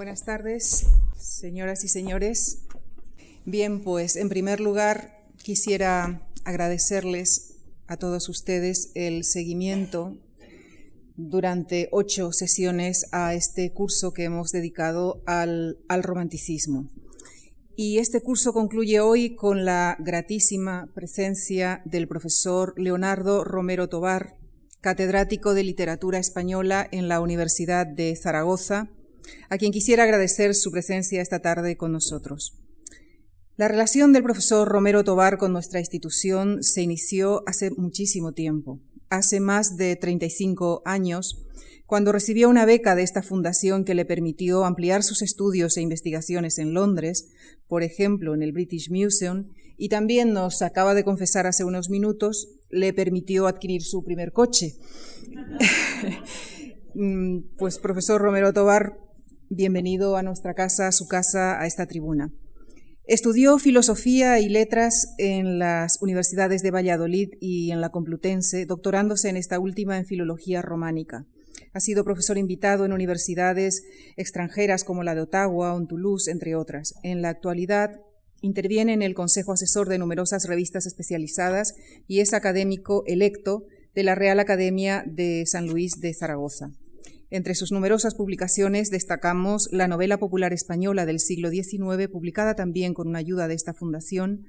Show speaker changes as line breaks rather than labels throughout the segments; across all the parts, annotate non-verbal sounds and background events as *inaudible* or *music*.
Buenas tardes, señoras y señores. Bien, pues en primer lugar quisiera agradecerles a todos ustedes el seguimiento durante ocho sesiones a este curso que hemos dedicado al, romanticismo. Y este curso concluye hoy con la gratísima presencia del profesor Leonardo Romero Tobar, catedrático de Literatura Española en la Universidad de Zaragoza, a quien quisiera agradecer su presencia esta tarde con nosotros. La relación del profesor Romero Tobar con nuestra institución se inició hace muchísimo tiempo, hace más de 35 años, cuando recibió una beca de esta fundación que le permitió ampliar sus estudios e investigaciones en Londres, por ejemplo en el British Museum, y también nos acaba de confesar hace unos minutos, le permitió adquirir su primer coche. *laughs* Mm, pues profesor Romero Tobar, bienvenido a nuestra casa, a su casa, a esta tribuna. Estudió filosofía y letras en las universidades de Valladolid y en la Complutense, doctorándose en esta última en filología románica. Ha sido profesor invitado en universidades extranjeras como la de Ottawa o en Toulouse, entre otras. En la actualidad interviene en el Consejo Asesor de numerosas revistas especializadas y es académico electo de la Real Academia de San Luis de Zaragoza. Entre sus numerosas publicaciones destacamos la novela popular española del siglo XIX, publicada también con una ayuda de esta fundación,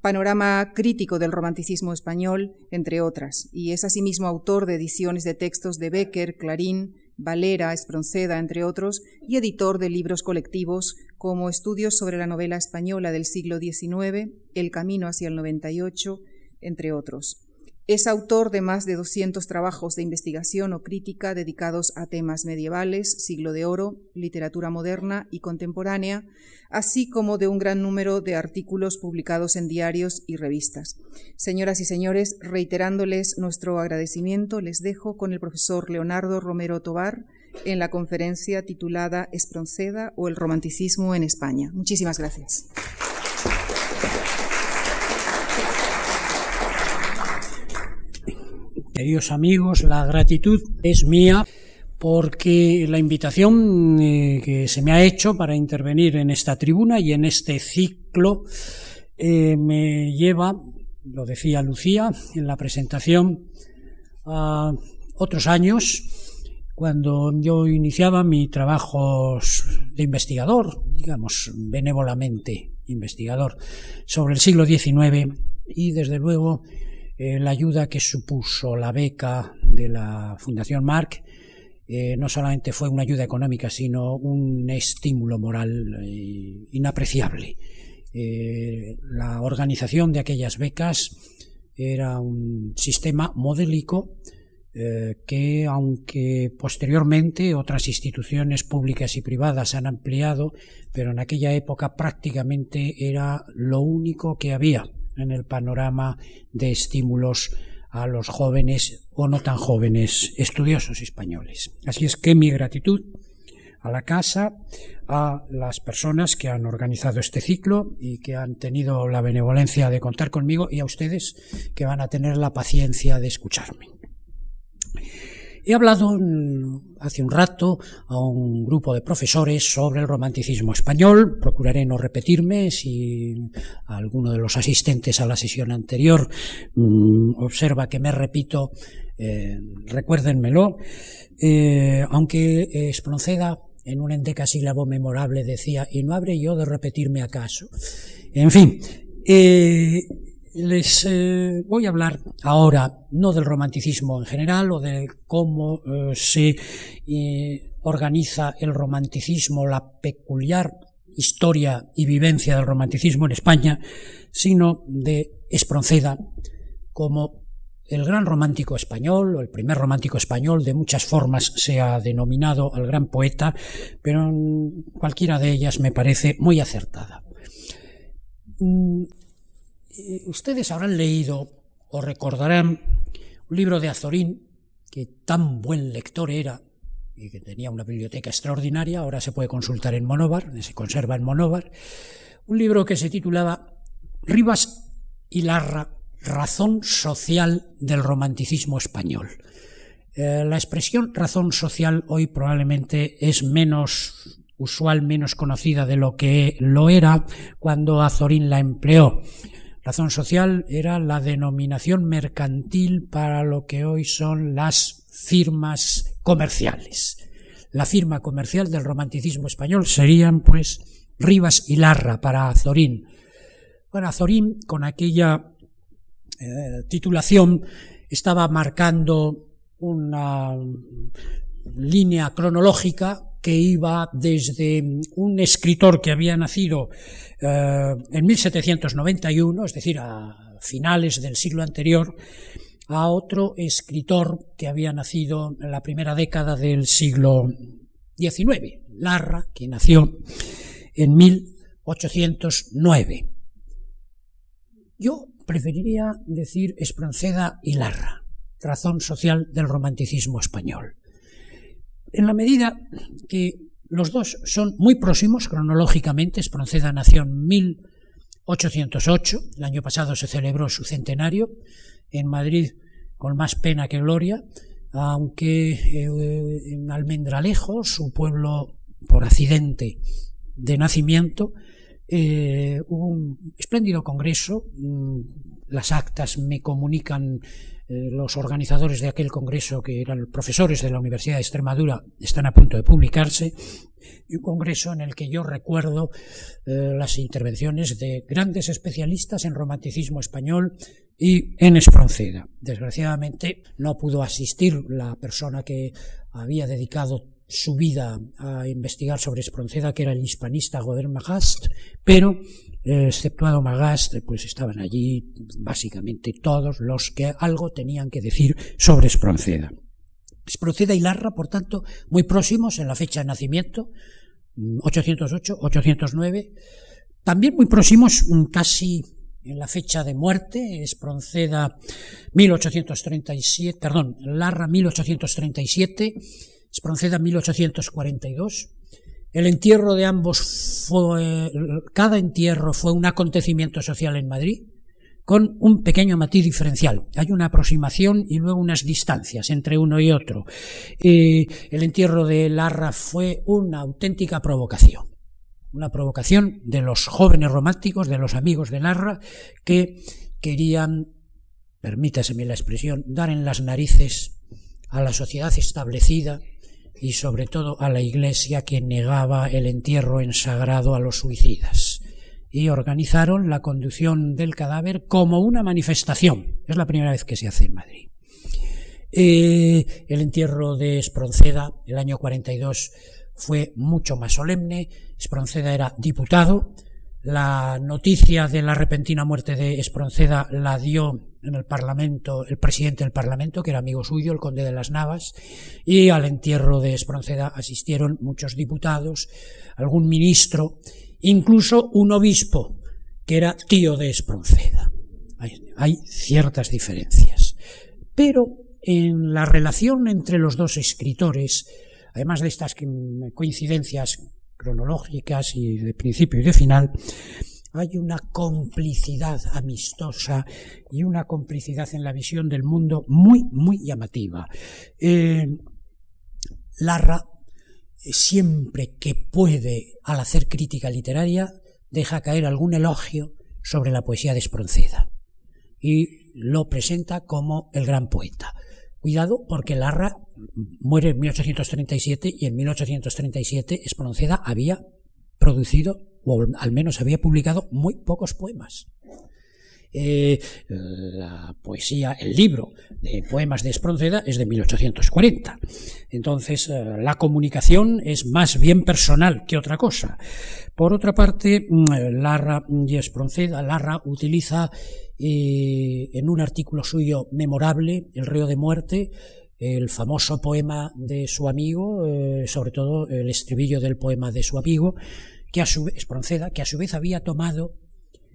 Panorama crítico del romanticismo español, entre otras, y es asimismo autor de ediciones de textos de Becker, Clarín, Valera, Espronceda, entre otros, y editor de libros colectivos como Estudios sobre la novela española del siglo XIX, El camino hacia el 98, entre otros. Es autor de más de 200 trabajos de investigación o crítica dedicados a temas medievales, siglo de oro, literatura moderna y contemporánea, así como de un gran número de artículos publicados en diarios y revistas. Señoras y señores, reiterándoles nuestro agradecimiento, les dejo con el profesor Leonardo Romero Tobar en la conferencia titulada Espronceda o el romanticismo en España. Muchísimas gracias.
Queridos amigos, la gratitud es mía porque la invitación eh, que se me ha hecho para intervenir en esta tribuna y en este ciclo eh, me lleva, lo decía Lucía en la presentación, a otros años, cuando yo iniciaba mi trabajo de investigador, digamos, benévolamente investigador, sobre el siglo XIX y desde luego eh, la ayuda que supuso la beca de la Fundación Marc eh, no solamente fue una ayuda económica, sino un estímulo moral eh, inapreciable. la organización de aquellas becas era un sistema modélico que, aunque posteriormente otras instituciones públicas y privadas han ampliado, pero en aquella época prácticamente era lo único que había en el panorama de estímulos a los jóvenes o no tan jóvenes estudiosos españoles. Así es que mi gratitud a la casa, a las personas que han organizado este ciclo y que han tenido la benevolencia de contar conmigo y a ustedes que van a tener la paciencia de escucharme. He hablado hace un rato a un grupo de profesores sobre el romanticismo español. Procuraré no repetirme si alguno de los asistentes a la sesión anterior mm, observa que me repito, eh, recuérdenmelo. Eh, aunque Espronceda en un endecasílabo memorable decía, y no habré yo de repetirme acaso. En fin, eh, les eh, voy a hablar ahora no del romanticismo en general o de cómo eh, se eh, organiza el romanticismo, la peculiar historia y vivencia del romanticismo en España, sino de Espronceda como el gran romántico español, o el primer romántico español, de muchas formas se ha denominado al gran poeta, pero cualquiera de ellas me parece muy acertada. Eh, ustedes habrán leído o recordarán un libro de Azorín, que tan buen lector era y que tenía una biblioteca extraordinaria, ahora se puede consultar en Monóvar, se conserva en Monóvar, un libro que se titulaba Rivas y Larra, razón social del romanticismo español. Eh, la expresión razón social hoy probablemente es menos usual menos conocida de lo que lo era cuando Azorín la empleó. Razón social era la denominación mercantil para lo que hoy son las firmas comerciales. La firma comercial del romanticismo español serían, pues, Rivas y Larra para Azorín. Bueno, Azorín, con aquella eh, titulación, estaba marcando una línea cronológica que iba desde un escritor que había nacido eh, en 1791, es decir, a finales del siglo anterior, a otro escritor que había nacido en la primera década del siglo XIX, Larra, que nació en 1809. Yo preferiría decir Espronceda y Larra, razón social del romanticismo español. En la medida que los dos son muy próximos cronológicamente, Espronceda nació en 1808, el año pasado se celebró su centenario, en Madrid con más pena que gloria, aunque eh, en Almendralejo, su pueblo por accidente de nacimiento, eh, hubo un espléndido congreso, mm, las actas me comunican los organizadores de aquel congreso, que eran profesores de la Universidad de Extremadura, están a punto de publicarse, un congreso en el que yo recuerdo eh, las intervenciones de grandes especialistas en romanticismo español y en Espronceda. Desgraciadamente no pudo asistir la persona que había dedicado su vida a investigar sobre Espronceda, que era el hispanista Godel Magast, pero eh, exceptuado Magast, pues estaban allí básicamente todos los que algo tenían que decir sobre Espronceda. Espronceda y Larra, por tanto, muy próximos en la fecha de nacimiento, 808, 809, también muy próximos mm, casi en la fecha de muerte, Espronceda 1837, perdón, Larra 1837, Espronceda 1842, el entierro de ambos fue, cada entierro fue un acontecimiento social en Madrid, con un pequeño matiz diferencial. Hay una aproximación y luego unas distancias entre uno y otro. el entierro de Larra fue una auténtica provocación. Una provocación de los jóvenes románticos, de los amigos de Larra, que querían, permítaseme la expresión, dar en las narices a la sociedad establecida y sobre todo a la Iglesia que negaba el entierro en sagrado a los suicidas. Y organizaron la conducción del cadáver como una manifestación. Es la primera vez que se hace en Madrid. Eh, el entierro de Espronceda, el año 42, fue mucho más solemne. Espronceda era diputado. La noticia de la repentina muerte de Espronceda la dio en el Parlamento, el presidente del Parlamento, que era amigo suyo, el conde de las Navas, y al entierro de Espronceda asistieron muchos diputados, algún ministro, incluso un obispo, que era tío de Espronceda. Hay, ciertas diferencias. Pero en la relación entre los dos escritores, además de estas coincidencias cronológicas y de principio y de final, hay una complicidad amistosa y una complicidad en la visión del mundo muy, muy llamativa. Eh, Larra, eh, siempre que puede, al hacer crítica literaria, deja caer algún elogio sobre la poesía de Espronceda y lo presenta como el gran poeta. Cuidado porque Larra muere en 1837 y en 1837 Espronceda había producido o al menos había publicado muy pocos poemas. Eh, la poesía, el libro de poemas de Espronceda es de 1840. Entonces, eh, la comunicación es más bien personal que otra cosa. Por otra parte, mm, Larra y Espronceda, Larra utiliza eh, en un artículo suyo memorable, El río de muerte, el famoso poema de su amigo, sobre todo el estribillo del poema de su amigo, que a su vez, que a su vez había tomado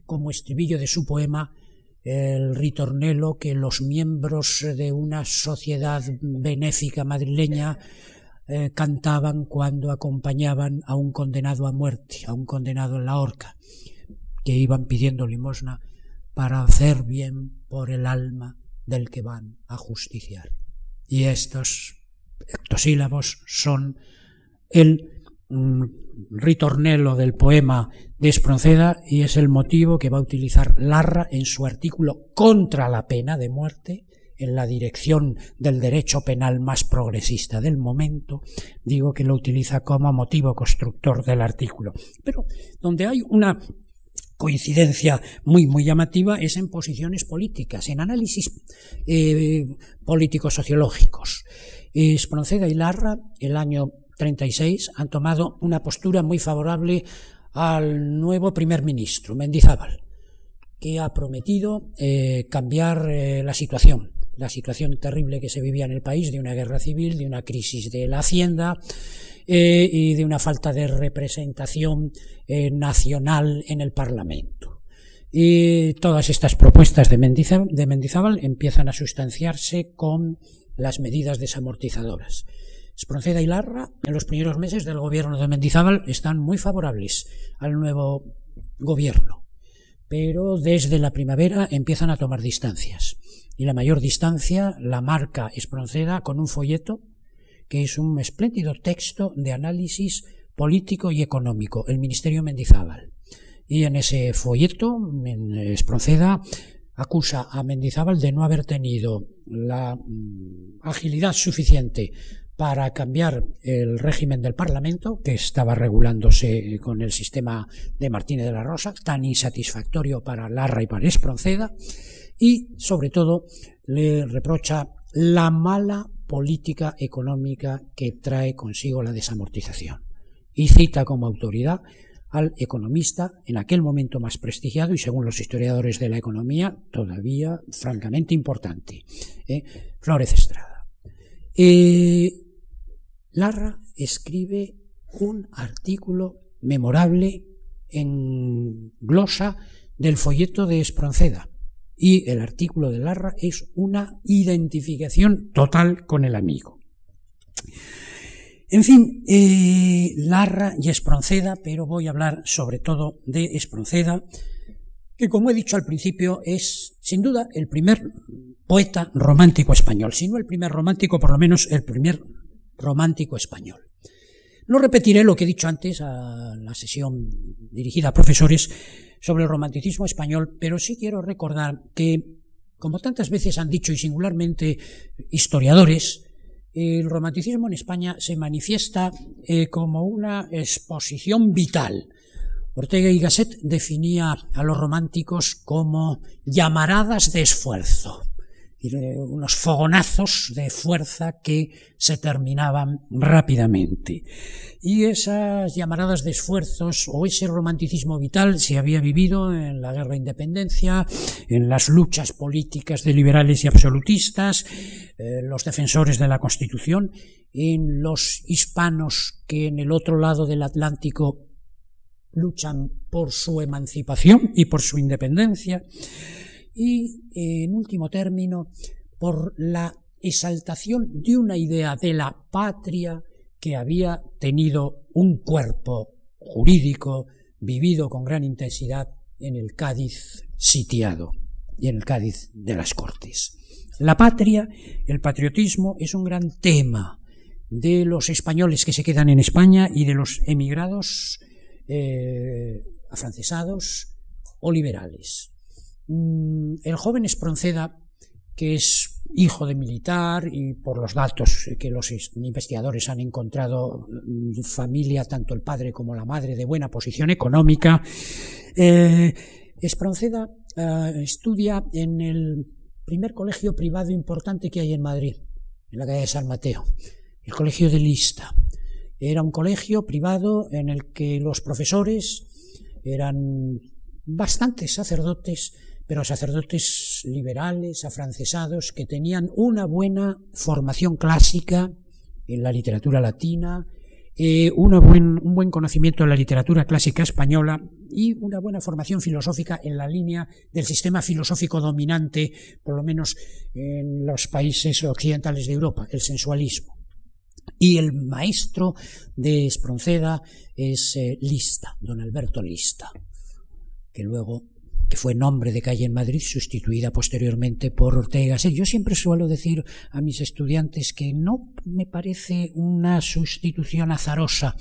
como estribillo de su poema el ritornelo que los miembros de una sociedad benéfica madrileña eh, cantaban cuando acompañaban a un condenado a muerte, a un condenado en la horca, que iban pidiendo limosna para hacer bien por el alma del que van a justiciar. Y estos hectosílabos son el un ritornello del poema de Espronceda y es el motivo que va a utilizar Larra en su artículo contra la pena de muerte en la dirección del derecho penal más progresista del momento, digo que lo utiliza como motivo constructor del artículo. Pero donde hay una coincidencia muy, muy llamativa es en posiciones políticas, en análisis eh, políticos sociológicos. Espronceda y Larra, el año 36, han tomado una postura muy favorable al nuevo primer ministro, Mendizábal, que ha prometido eh, cambiar eh, la situación la situación terrible que se vivía en el país, de una guerra civil, de una crisis de la hacienda eh, y de una falta de representación eh, nacional en el Parlamento. Y todas estas propuestas de Mendizábal, de Mendizábal empiezan a sustanciarse con las medidas desamortizadoras. Espronceda y Larra, en los primeros meses del gobierno de Mendizábal, están muy favorables al nuevo gobierno, pero desde la primavera empiezan a tomar distancias y la mayor distancia la marca Espronceda con un folleto que es un espléndido texto de análisis político y económico, el Ministerio Mendizábal. Y en ese folleto, Espronceda acusa a Mendizábal de no haber tenido la mm, agilidad suficiente para cambiar el régimen del Parlamento, que estaba regulándose con el sistema de Martínez de la Rosa, tan insatisfactorio para Larra y para Espronceda, y, sobre todo, le reprocha la mala política económica que trae consigo la desamortización. Y cita como autoridad al economista en aquel momento más prestigiado y según los historiadores de la economía todavía francamente importante, ¿eh? Flórez Estrada. Eh, Larra escribe un artículo memorable en glosa del folleto de Espronceda, y el artículo de Larra es una identificación total con el amigo. En fin, eh, Larra y Espronceda, pero voy a hablar sobre todo de Espronceda, que como he dicho al principio es sin duda el primer poeta romántico español, si no el primer romántico, por lo menos el primer romántico español. No repetiré lo que he dicho antes a la sesión dirigida a profesores, sobre el romanticismo español, pero sí quiero recordar que, como tantas veces han dicho y singularmente historiadores, el romanticismo en España se manifiesta eh, como una exposición vital. Ortega y Gasset definía a los románticos como llamaradas de esfuerzo unos fogonazos de fuerza que se terminaban rápidamente. Y esas llamaradas de esfuerzos o ese romanticismo vital se había vivido en la guerra de independencia, en las luchas políticas de liberales y absolutistas, eh, los defensores de la Constitución, en los hispanos que en el otro lado del Atlántico luchan por su emancipación y por su independencia y, en último término, por la exaltación de una idea de la patria que había tenido un cuerpo jurídico vivido con gran intensidad en el Cádiz sitiado y en el Cádiz de las Cortes. La patria, el patriotismo, es un gran tema de los españoles que se quedan en España y de los emigrados eh, afrancesados o liberales. Mm, el joven Espronceda, que es hijo de militar y por los datos que los investigadores han encontrado, mm, familia, tanto el padre como la madre, de buena posición económica, eh, Espronceda eh, estudia en el primer colegio privado importante que hay en Madrid, en la calle de San Mateo, el colegio de Lista. Era un colegio privado en el que los profesores eran bastantes sacerdotes pero sacerdotes liberales, afrancesados, que tenían una buena formación clásica en la literatura latina, eh, buen, un buen conocimiento de la literatura clásica española y una buena formación filosófica en la línea del sistema filosófico dominante, por lo menos en los países occidentales de Europa, el sensualismo. Y el maestro de Espronceda es eh, Lista, don Alberto Lista, que luego que fue nombre de calle en Madrid, sustituida posteriormente por Ortega Yo siempre suelo decir a mis estudiantes que no me parece una sustitución azarosa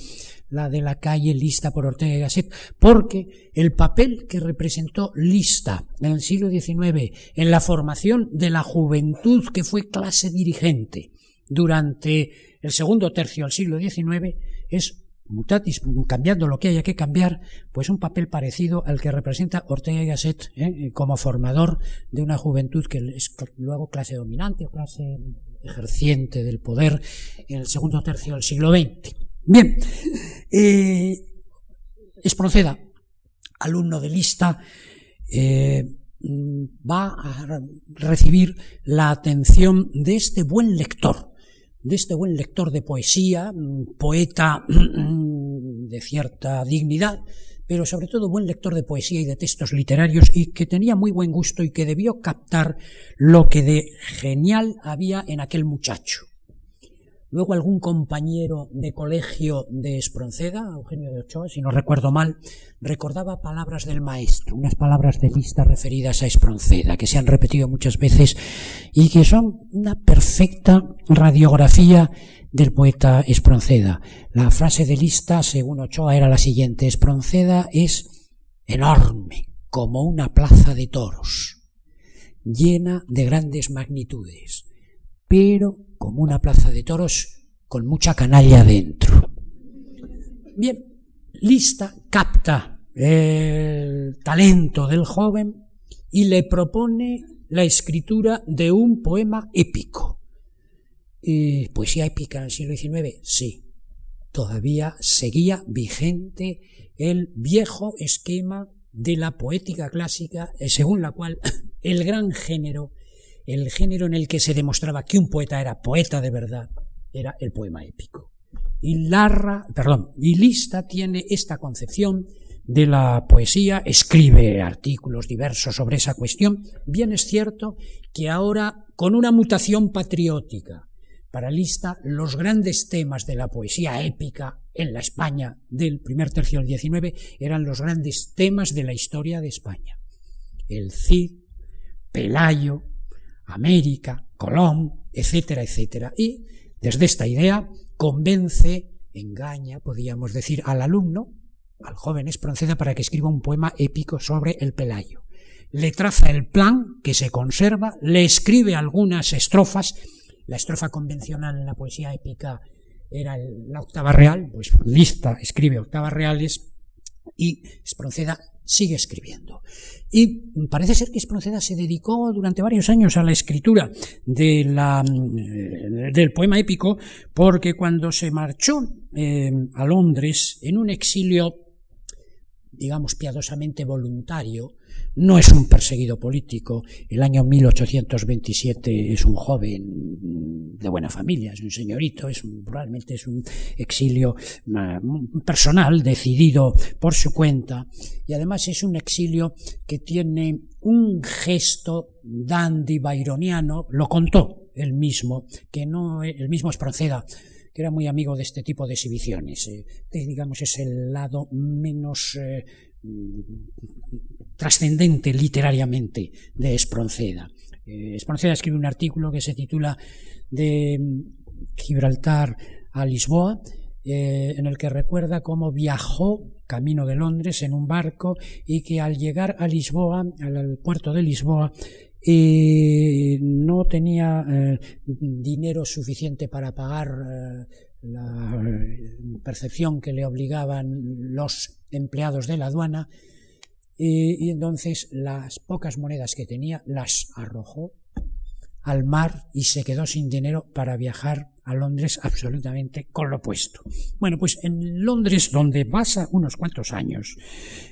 la de la calle Lista por Ortega Gasset, porque el papel que representó Lista en el siglo XIX en la formación de la juventud que fue clase dirigente durante el segundo tercio del siglo XIX es mutatis, cambiando lo que haya que cambiar, pues un papel parecido al que representa Ortega y Gasset ¿eh? como formador de una juventud que es luego clase dominante o clase ejerciente del poder en el segundo tercio del siglo XX. Bien, eh, Espronceda, alumno de lista, eh, va a recibir la atención de este buen lector, de este buen lector de poesía, poeta de cierta dignidad, pero sobre todo buen lector de poesía y de textos literarios y que tenía muy buen gusto y que debió captar lo que de genial había en aquel muchacho. Luego algún compañero de colegio de Espronceda, Eugenio de Ochoa, si no recuerdo mal, recordaba palabras del maestro, unas palabras de lista referidas a Espronceda, que se han repetido muchas veces y que son una perfecta radiografía del poeta Espronceda. La frase de lista, según Ochoa, era la siguiente, Espronceda es enorme, como una plaza de toros, llena de grandes magnitudes, pero como una plaza de toros con mucha canalla dentro. Bien, Lista capta el talento del joven y le propone la escritura de un poema épico. ¿Y ¿Poesía épica en el siglo XIX? Sí. Todavía seguía vigente el viejo esquema de la poética clásica, eh, según la cual *coughs* el gran género el género en el que se demostraba que un poeta era poeta de verdad era el poema épico. Y Larra, perdón, y Lista tiene esta concepción de la poesía, escribe artículos diversos sobre esa cuestión. Bien es cierto que ahora, con una mutación patriótica, para Lista, los grandes temas de la poesía épica en la España del primer tercio del XIX eran los grandes temas de la historia de España. El Cid, Pelayo, América, Colón, etcétera, etcétera. Y desde esta idea convence, engaña, podríamos decir, al alumno, al joven Espronceda, para que escriba un poema épico sobre el Pelayo. Le traza el plan que se conserva, le escribe algunas estrofas. La estrofa convencional en la poesía épica era la octava real, pues lista escribe octavas reales y Espronceda sigue escribiendo. Y parece ser que Espronceda se dedicó durante varios años a la escritura de la, eh, del poema épico, porque cuando se marchó eh, a Londres en un exilio, digamos, piadosamente voluntario, no es un perseguido político. El año 1827 es un joven de buena familia, es un señorito, es probablemente es un exilio personal, decidido por su cuenta, y además es un exilio que tiene un gesto dandy byroniano, lo contó él mismo, que no, el mismo es proceda que era muy amigo de este tipo de exhibiciones. Eh, digamos, es el lado menos eh, trascendente literariamente de Espronceda. Eh, Espronceda escribe un artículo que se titula De Gibraltar a Lisboa, eh, en el que recuerda cómo viajó camino de Londres en un barco y que al llegar a Lisboa, al puerto de Lisboa, eh, no tenía dinero suficiente para pagar la percepción que le obligaban los empleados de la aduana y, entonces las pocas monedas que tenía las arrojó al mar y se quedó sin dinero para viajar a Londres absolutamente con lo puesto. Bueno, pues en Londres, donde pasa unos cuantos años,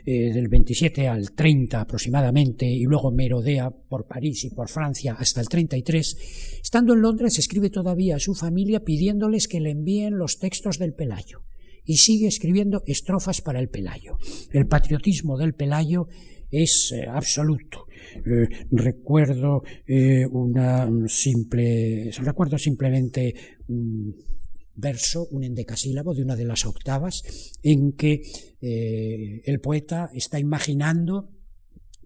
eh, del 27 al 30 aproximadamente, y luego merodea por París y por Francia hasta el 33, estando en Londres escribe todavía a su familia pidiéndoles que le envíen los textos del Pelayo y sigue escribiendo estrofas para el Pelayo. El patriotismo del Pelayo es eh, absoluto. Eh, recuerdo una simple, recuerdo simplemente un verso, un endecasílabo de una de las octavas, en que el poeta está imaginando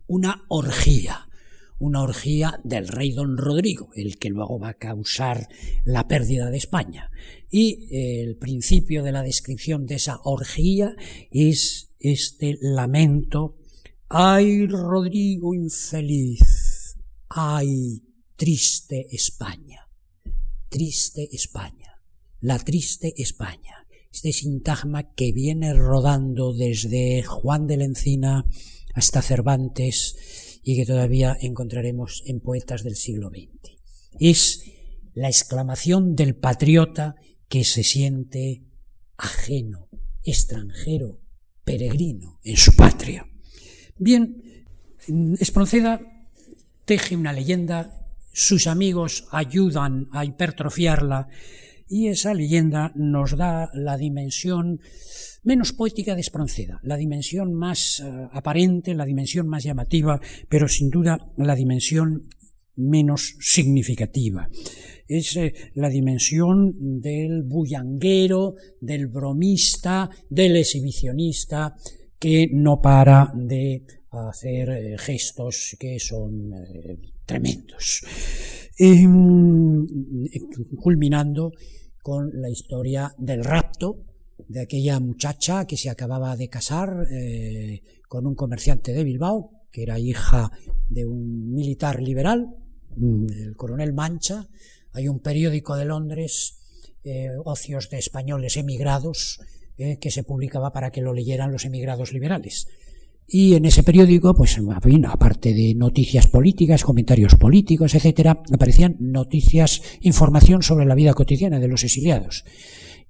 una orgía, una orgía del rey don Rodrigo, el que luego va a causar la pérdida de España. Y eh, el principio de la descripción de esa orgía es este lamento, ay Rodrigo infeliz, ay triste España, triste España, la triste España. Este sintagma que viene rodando desde Juan de la Encina hasta Cervantes, y que todavía encontraremos en poetas del siglo XX. Es la exclamación del patriota que se siente ajeno, extranjero, peregrino en su patria. Bien, Espronceda teje una leyenda, sus amigos ayudan a hipertrofiarla y esa leyenda nos da la dimensión menos poética de Espronceda, la dimensión más eh, aparente, la dimensión más llamativa, pero sin duda la dimensión menos significativa. Es eh, la dimensión del bullanguero, del bromista, del exhibicionista, que no para de hacer eh, gestos que son tremendos. Em, culminando con la historia del rapto de aquella muchacha que se acababa de casar eh, con un comerciante de Bilbao, que era hija de un militar liberal, mm, el coronel Mancha. Hay un periódico de Londres, eh, Ocios de Españoles Emigrados, eh, que se publicaba para que lo leyeran los emigrados liberales. Y en ese periódico, pues, aparte de noticias políticas, comentarios políticos, etcétera, aparecían noticias, información sobre la vida cotidiana de los exiliados.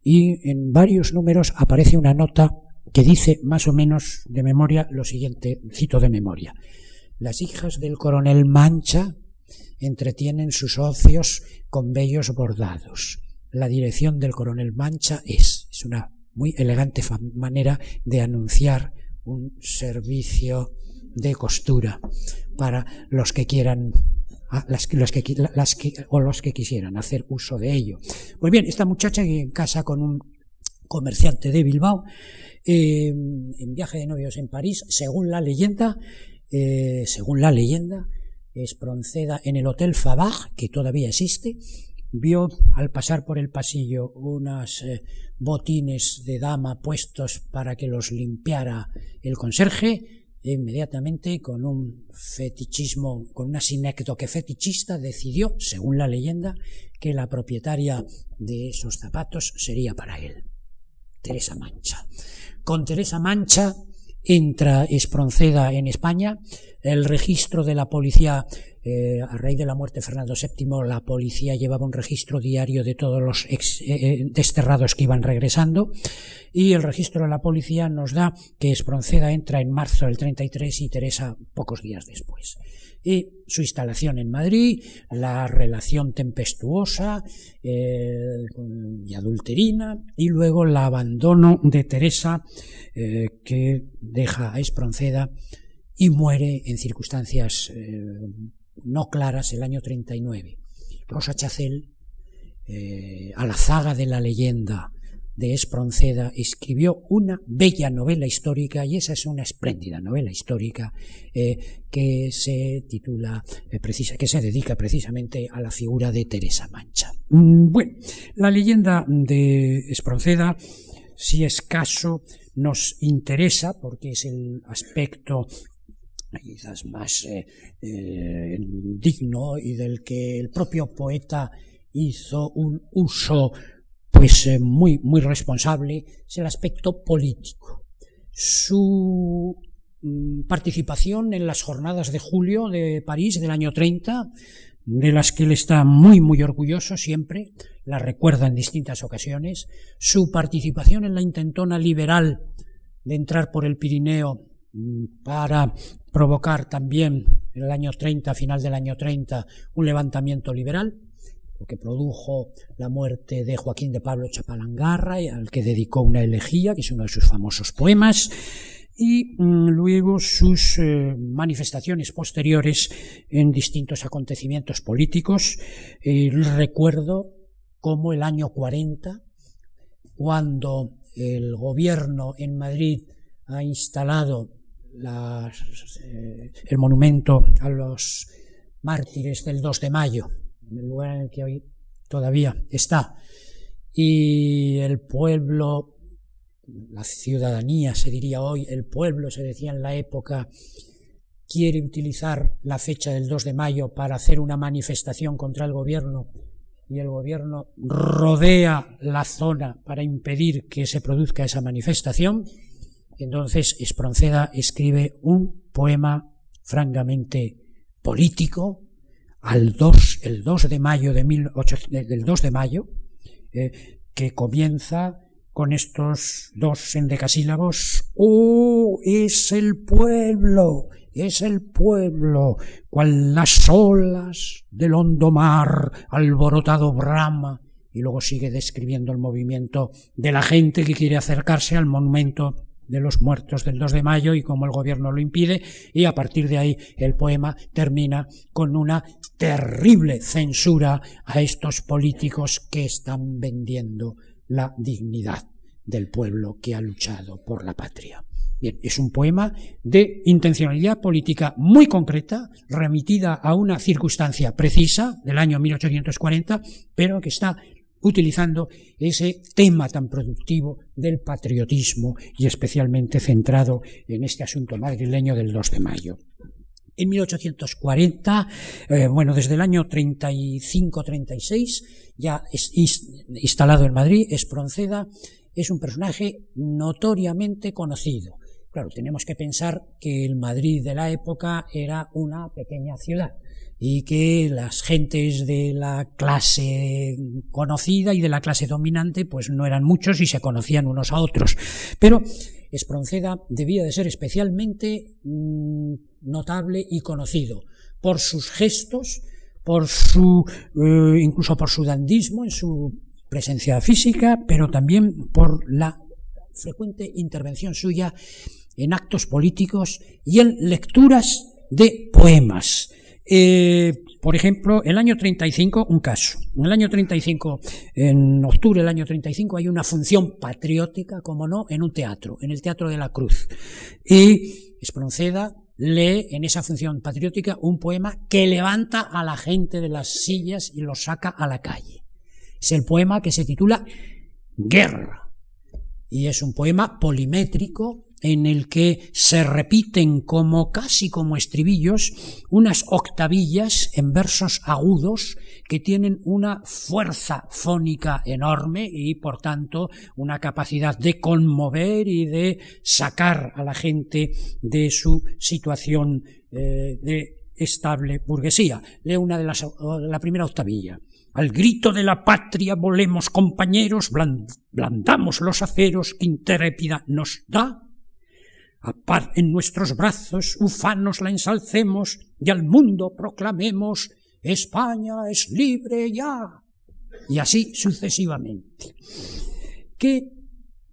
Y en varios números aparece una nota que dice más o menos de memoria lo siguiente, cito de memoria. Las hijas del coronel Mancha entretienen sus ocios con bellos bordados. La dirección del coronel Mancha es, es una muy elegante manera de anunciar un servicio de costura para los que quieran las, que, las que, o los que quisieran hacer uso de ello. Pues bien, esta muchacha que en casa con un comerciante de Bilbao, eh, en viaje de novios en París, según la leyenda, eh, según la leyenda, Espronceda en el Hotel Fabag, que todavía existe, vio al pasar por el pasillo unas eh, botines de dama puestos para que los limpiara el conserje, e inmediatamente con un fetichismo, con una sinécdoque fetichista, decidió, según la leyenda, que la propietaria de esos zapatos sería para él, Teresa Mancha. Con Teresa Mancha entra Espronceda en España, el registro de la policía eh, a raíz de la muerte de Fernando VII, la policía llevaba un registro diario de todos los eh, eh, desterrados que iban regresando y el registro de la policía nos da que Espronceda entra en marzo del 33 y Teresa pocos días después. Y su instalación en Madrid, la relación tempestuosa y adulterina, y luego el abandono de Teresa que deja a Espronceda y muere en circunstancias no claras el año 39. Rosa Chacel, eh, a la zaga de la leyenda de Espronceda, escribió una bella novela histórica, y esa es una espléndida novela histórica eh, que se titula, eh, precisa, que se dedica precisamente a la figura de Teresa Mancha. Mm, bueno, la leyenda de Espronceda, si es caso, nos interesa porque es el aspecto quizás más eh, digno y del que el propio poeta hizo un uso pues eh, muy muy responsable es el aspecto político. Su mm, participación en las jornadas de julio de París del año 30 de las que él está muy muy orgulloso siempre la recuerda en distintas ocasiones. Su participación en la intentona liberal de entrar por el Pirineo mm, para provocar también en el año 30, final del año 30, un levantamiento liberal, lo que produjo la muerte de Joaquín de Pablo Chapalangarra, al que dedicó una elegía, que es uno de sus famosos poemas, y mm, luego sus eh, manifestaciones posteriores en distintos acontecimientos políticos. recuerdo como el año 40, cuando el gobierno en Madrid ha instalado eh, el monumento a los mártires del 2 de mayo, en el lugar en el que hoy todavía está. Y el pueblo, la ciudadanía se diría hoy, el pueblo se decía en la época, quiere utilizar la fecha del 2 de mayo para hacer una manifestación contra el gobierno y el gobierno rodea la zona para impedir que se produzca esa manifestación, entonces Espronceda escribe un poema francamente político al 2, el 2 de mayo de del 2 de mayo, eh, que comienza con estos dos endecasílabos. ¡Oh! Es el pueblo, es el pueblo, cual las olas del hondo mar, alborotado brama. Y luego sigue describiendo el movimiento de la gente que quiere acercarse al monumento de los muertos del 2 de mayo y cómo el gobierno lo impide y a partir de ahí el poema termina con una terrible censura a estos políticos que están vendiendo la dignidad del pueblo que ha luchado por la patria. Bien, es un poema de intencionalidad política muy concreta, remitida a una circunstancia precisa del año 1840, pero que está utilizando ese tema tan productivo del patriotismo y especialmente centrado en este asunto madrileño del 2 de mayo. En 1840, eh, bueno, desde el año 35-36, ya es instalado en Madrid, Espronceda es un personaje notoriamente conocido. Claro, tenemos que pensar que el Madrid de la época era una pequeña ciudad y que las gentes de la clase conocida y de la clase dominante pues no eran muchos y se conocían unos a otros. Pero Espronceda debía de ser especialmente mm, notable y conocido por sus gestos, por su eh, incluso por su dandismo en su presencia física, pero también por la frecuente intervención suya en actos políticos y en lecturas de poemas. Eh, por ejemplo, el año 35, un caso. En el año 35, en octubre del año 35, hay una función patriótica, como no, en un teatro, en el Teatro de la Cruz. Y Espronceda lee en esa función patriótica un poema que levanta a la gente de las sillas y los saca a la calle. Es el poema que se titula Guerra. Y es un poema polimétrico en el que se repiten como casi como estribillos unas octavillas en versos agudos que tienen una fuerza fónica enorme y por tanto una capacidad de conmover y de sacar a la gente de su situación eh, de estable burguesía. Leo una de las, la primera octavilla. Al grito de la patria volemos compañeros, blandamos los aceros que intrépida nos da a par en nuestros brazos, ufanos la ensalcemos y al mundo proclamemos España es libre ya. Y así sucesivamente. ¿Qué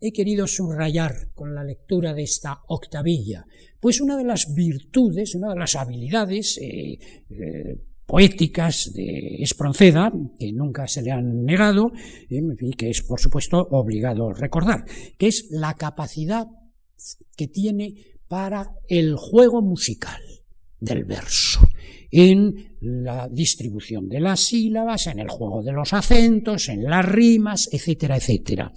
he querido subrayar con la lectura de esta octavilla? Pues una de las virtudes, una de las habilidades eh, eh, poéticas de Espronceda, que nunca se le han negado, eh, y que es, por supuesto, obligado recordar, que es la capacidad que tiene para el juego musical del verso, en la distribución de las sílabas, en el juego de los acentos, en las rimas, etcétera, etcétera.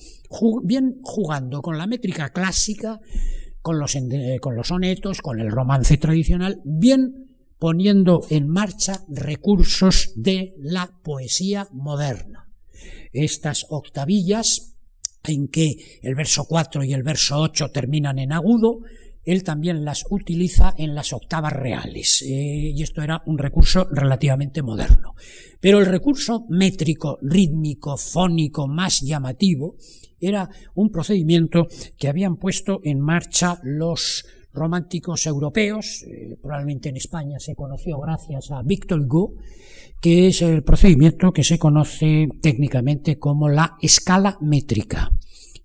Bien jugando con la métrica clásica, con los, con los sonetos, con el romance tradicional, bien poniendo en marcha recursos de la poesía moderna. Estas octavillas en que el verso 4 y el verso 8 terminan en agudo, él también las utiliza en las octavas reales, eh, y esto era un recurso relativamente moderno. Pero el recurso métrico, rítmico, fónico más llamativo era un procedimiento que habían puesto en marcha los románticos europeos, eh, probablemente en España se conoció gracias a Victor Hugo, que es el procedimiento que se conoce técnicamente como la escala métrica.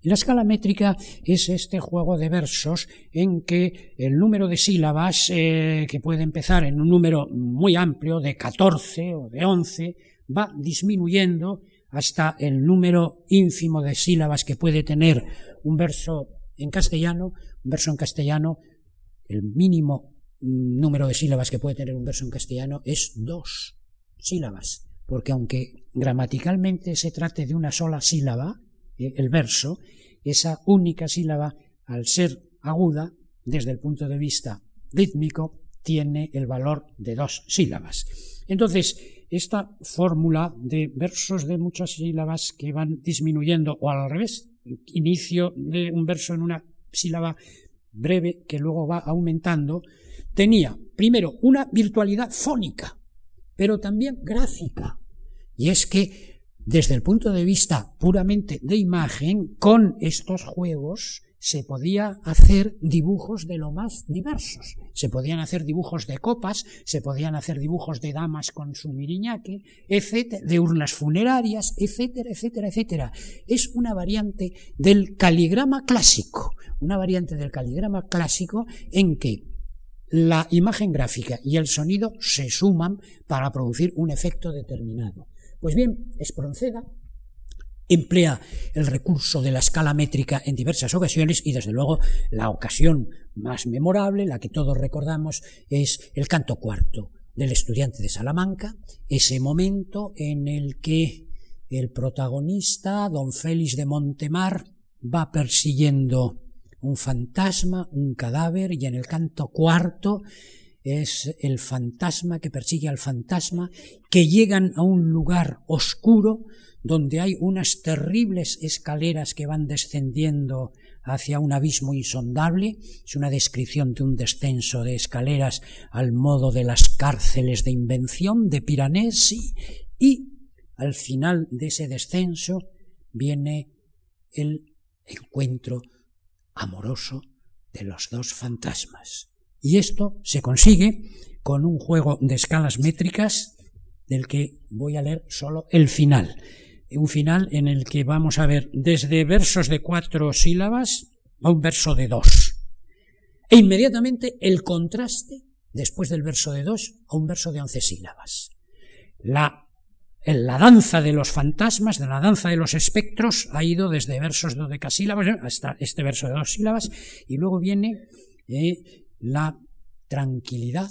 La escala métrica es este juego de versos en que el número de sílabas, eh, que puede empezar en un número muy amplio de 14 o de 11, va disminuyendo hasta el número ínfimo de sílabas que puede tener un verso en castellano, un verso en castellano el mínimo mm, número de sílabas que puede tener un verso en castellano es dos sílabas, porque aunque gramaticalmente se trate de una sola sílaba, eh, el verso, esa única sílaba, al ser aguda, desde el punto de vista rítmico, tiene el valor de dos sílabas. Entonces, esta fórmula de versos de muchas sílabas que van disminuyendo, o al revés, inicio de un verso en una sílaba breve que luego va aumentando, tenía primero una virtualidad fónica, pero también gráfica. Y es que desde el punto de vista puramente de imagen, con estos juegos se podía hacer dibujos de lo más diversos. Se podían hacer dibujos de copas, se podían hacer dibujos de damas con su miriñaque, etcétera, de urnas funerarias, etcétera, etcétera, etcétera. Es una variante del caligrama clásico, una variante del caligrama clásico en que la imagen gráfica y el sonido se suman para producir un efecto determinado. Pues bien, Espronceda emplea el recurso de la escala métrica en diversas ocasiones y desde luego la ocasión más memorable, la que todos recordamos, es el canto cuarto del estudiante de Salamanca, ese momento en el que el protagonista, don Félix de Montemar, va persiguiendo un fantasma, un cadáver, y en el canto cuarto es el fantasma que persigue al fantasma, que llegan a un lugar oscuro donde hay unas terribles escaleras que van descendiendo hacia un abismo insondable. Es una descripción de un descenso de escaleras al modo de las cárceles de invención de Piranesi y al final de ese descenso viene el encuentro amoroso de los dos fantasmas. Y esto se consigue con un juego de escalas métricas del que voy a leer solo el final un final en el que vamos a ver desde versos de cuatro sílabas a un verso de dos. E inmediatamente el contraste, después del verso de dos, a un verso de once sílabas. La, la danza de los fantasmas, de la danza de los espectros, ha ido desde versos de dodecasílabas hasta este verso de dos sílabas, y luego viene eh, la tranquilidad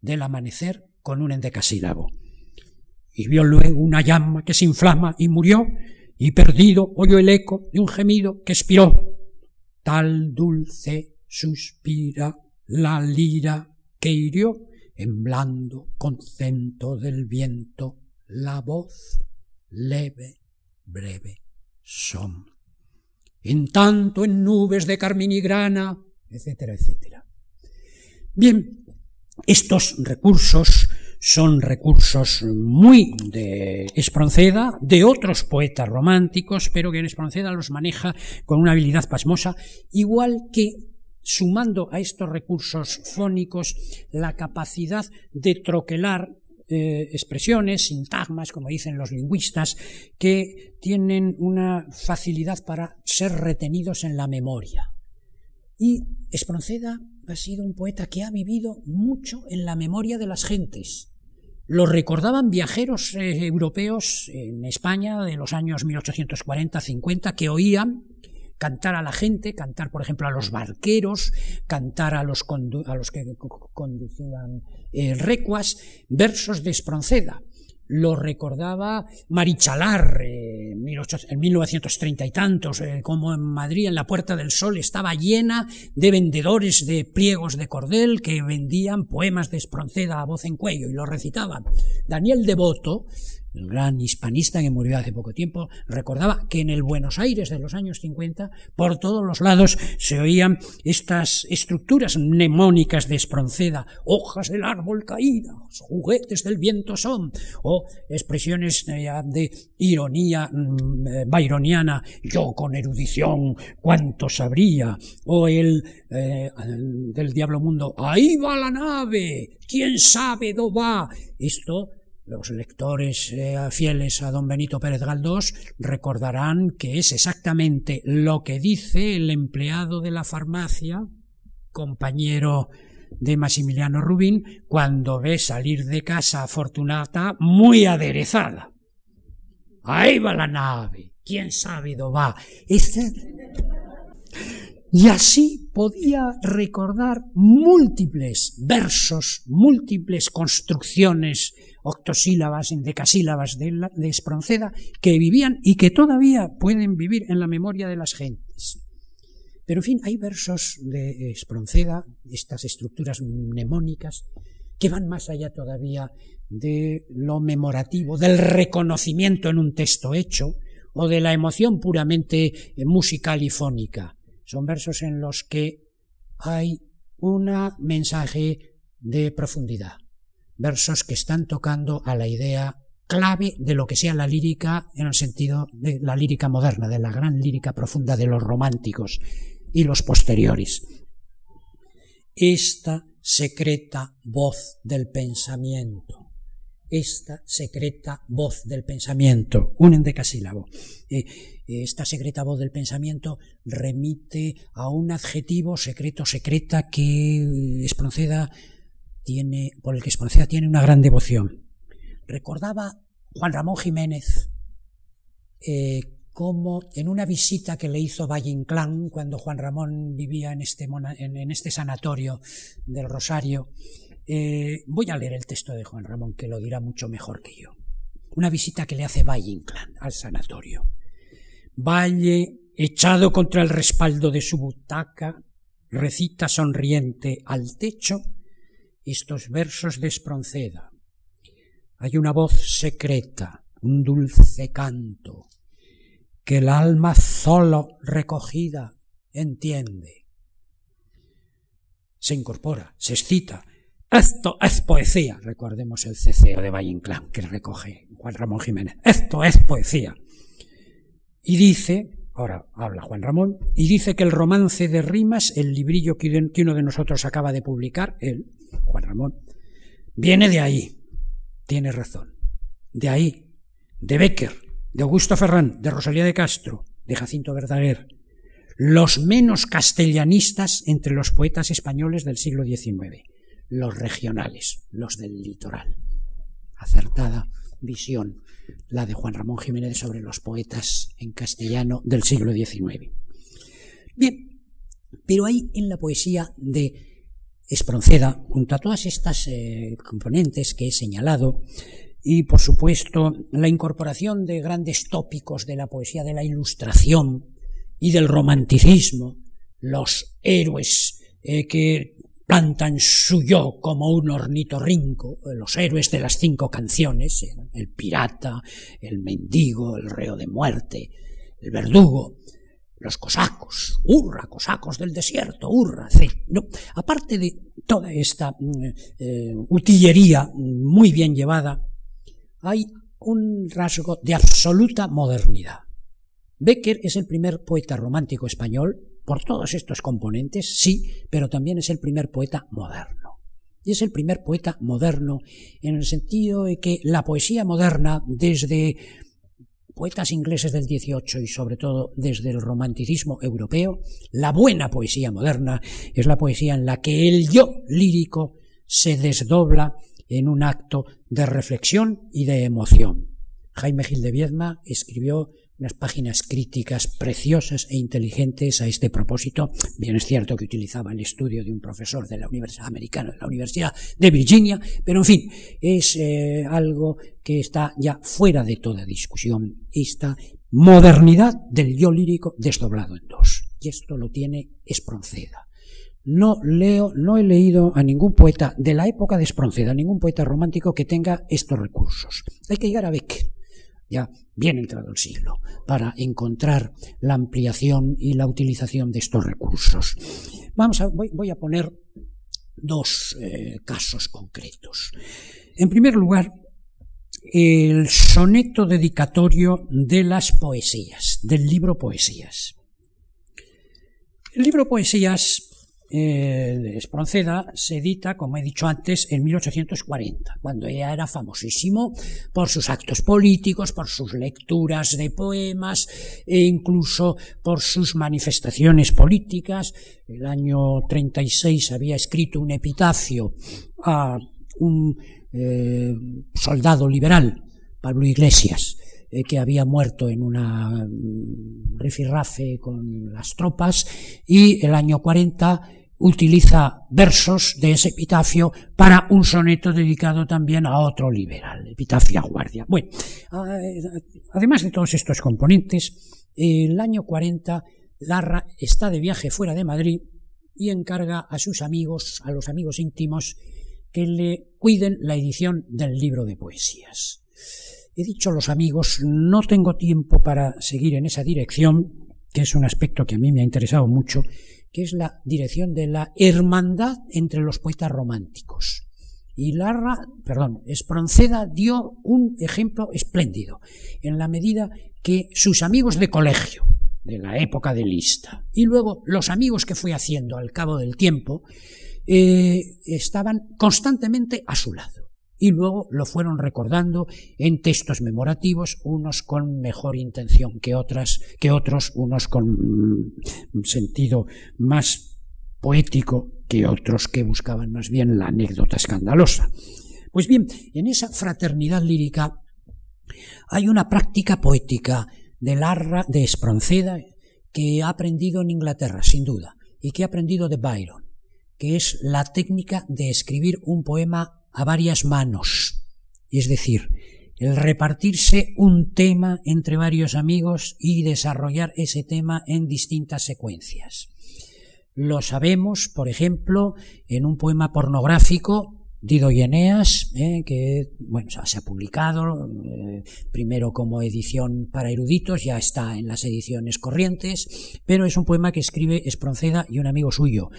del amanecer con un endecasílabo y vio luego una llama que se inflama y murió, y perdido oyó el eco de un gemido que expiró. Tal dulce suspira la lira que hirió en blando concento del viento la voz leve, breve son. En tanto en nubes de carmín y grana, etcétera, etcétera. Bien, estos recursos son recursos muy de Espronceda, de otros poetas románticos, pero que en Espronceda los maneja con una habilidad pasmosa, igual que sumando a estos recursos fónicos la capacidad de troquelar eh, expresiones, sintagmas, como dicen los lingüistas, que tienen una facilidad para ser retenidos en la memoria. Y Espronceda ha sido un poeta que ha vivido mucho en la memoria de las gentes. Lo recordaban viajeros eh, europeos en España de los años 1840-50 que oían cantar a la gente, cantar por ejemplo a los barqueros, cantar a los, que conducían eh, recuas, versos de Espronceda lo recordaba Marichalar eh, en 1930 y tantos, eh, como en Madrid, en la Puerta del Sol, estaba llena de vendedores de pliegos de cordel que vendían poemas de Espronceda a voz en cuello y lo recitaban. Daniel Devoto, el gran hispanista que murió hace poco tiempo, recordaba que en el Buenos Aires de los años 50, por todos los lados se oían estas estructuras mnemónicas de Espronceda, hojas del árbol caídas, juguetes del viento son, o expresiones de ironía mm, eh, byroniana, yo con erudición, cuánto sabría, o el eh, del diablo mundo, ahí va la nave, quién sabe dónde va. Esto los lectores eh, fieles a don Benito Pérez Galdós recordarán que es exactamente lo que dice el empleado de la farmacia, compañero de Maximiliano Rubín, cuando ve salir de casa a Fortunata muy aderezada. Ahí va la nave, quién sabe dónde va. Este Y así podía recordar múltiples versos, múltiples construcciones octosílabas, decasílabas de, de Espronceda que vivían y que todavía pueden vivir en la memoria de las gentes. Pero en fin, hay versos de Espronceda, estas estructuras mnemónicas, que van más allá todavía de lo memorativo, del reconocimiento en un texto hecho o de la emoción puramente musical y fónica. Son versos en los que hay un mensaje de profundidad, versos que están tocando a la idea clave de lo que sea la lírica en el sentido de la lírica moderna, de la gran lírica profunda de los románticos y los posteriores. Esta secreta voz del pensamiento esta secreta voz del pensamiento, un endecasílabo. Eh, esta secreta voz del pensamiento remite a un adjetivo secreto, secreta que Espronceda por el que Espronceda tiene una gran devoción. Recordaba Juan Ramón Jiménez eh, como en una visita que le hizo Valle Inclán cuando Juan Ramón vivía en este, en este sanatorio del Rosario, eh, voy a leer el texto de Juan Ramón, que lo dirá mucho mejor que yo. Una visita que le hace Valle Inclán al sanatorio. Valle, echado contra el respaldo de su butaca, recita sonriente al techo estos versos de Espronceda. Hay una voz secreta, un dulce canto, que el alma solo recogida entiende. Se incorpora, se excita, esto es poesía. Recordemos el ceceo de Valle Inclán que recoge Juan Ramón Jiménez. Esto es poesía. Y dice, ahora habla Juan Ramón, y dice que el romance de rimas, el librillo que uno de nosotros acaba de publicar, él, Juan Ramón, viene de ahí. Tiene razón. De ahí. De Becker, de Augusto Ferrán, de Rosalía de Castro, de Jacinto Verdaguer. Los menos castellanistas entre los poetas españoles del siglo XIX los regionales, los del litoral. Acertada visión la de Juan Ramón Jiménez sobre los poetas en castellano del siglo XIX. Bien, pero hay en la poesía de Espronceda, junto a todas estas eh, componentes que he señalado, y por supuesto la incorporación de grandes tópicos de la poesía de la ilustración y del romanticismo, los héroes eh, que plantan su yo como un ornitorrinco, los héroes de las cinco canciones, el pirata, el mendigo, el reo de muerte, el verdugo, los cosacos, hurra, cosacos del desierto, hurra, no, aparte de toda esta mm, eh, utillería muy bien llevada, hay un rasgo de absoluta modernidad. Becker es el primer poeta romántico español por todos estos componentes, sí, pero también es el primer poeta moderno. Y es el primer poeta moderno en el sentido de que la poesía moderna, desde poetas ingleses del XVIII y sobre todo desde el romanticismo europeo, la buena poesía moderna es la poesía en la que el yo lírico se desdobla en un acto de reflexión y de emoción. Jaime Gil de Viedma escribió unas páginas críticas preciosas e inteligentes a este propósito. Bien es cierto que utilizaba el estudio de un profesor de la Universidad Americana, de la Universidad de Virginia, pero en fin, es eh, algo que está ya fuera de toda discusión, esta modernidad del yo lírico desdoblado en dos. Y esto lo tiene Espronceda. No leo, no he leído a ningún poeta de la época de Espronceda, ningún poeta romántico que tenga estos recursos. Hay que llegar a Becker ya bien entrado el siglo, para encontrar la ampliación y la utilización de estos recursos. Vamos voy, a poner dos eh, casos concretos. En primer lugar, el soneto dedicatorio de las poesías, del libro Poesías. El libro Poesías eh, Espronceda se edita, como he dicho antes, en 1840, cuando ella era famosísimo por sus actos políticos, por sus lecturas de poemas e incluso por sus manifestaciones políticas. El año 36 había escrito un epitafio a un eh, soldado liberal, Pablo Iglesias, eh, que había muerto en una mm, rifirrafe con las tropas y el año 40 utiliza versos de ese epitafio para un soneto dedicado también a otro liberal, Epitafia Guardia. Bueno, además de todos estos componentes, el año 40 Larra está de viaje fuera de Madrid y encarga a sus amigos, a los amigos íntimos, que le cuiden la edición del libro de poesías. He dicho los amigos, no tengo tiempo para seguir en esa dirección, que es un aspecto que a mí me ha interesado mucho, que es la dirección de la hermandad entre los poetas románticos. Y Larra, perdón, Espronceda dio un ejemplo espléndido, en la medida que sus amigos de colegio, de la época de lista, y luego los amigos que fue haciendo al cabo del tiempo, eh, estaban constantemente a su lado y luego lo fueron recordando en textos memorativos, unos con mejor intención que otras, que otros, unos con mm, sentido más poético que otros que buscaban más bien la anécdota escandalosa. Pues bien, en esa fraternidad lírica hay una práctica poética de Larra, de Espronceda, que ha aprendido en Inglaterra, sin duda, y que ha aprendido de Byron, que es la técnica de escribir un poema a varias manos, es decir, el repartirse un tema entre varios amigos y desarrollar ese tema en distintas secuencias. Lo sabemos, por ejemplo, en un poema pornográfico Dido y Eneas, eh, que bueno, se ha publicado eh, primero como edición para eruditos, ya está en las ediciones corrientes, pero es un poema que escribe Espronceda y un amigo suyo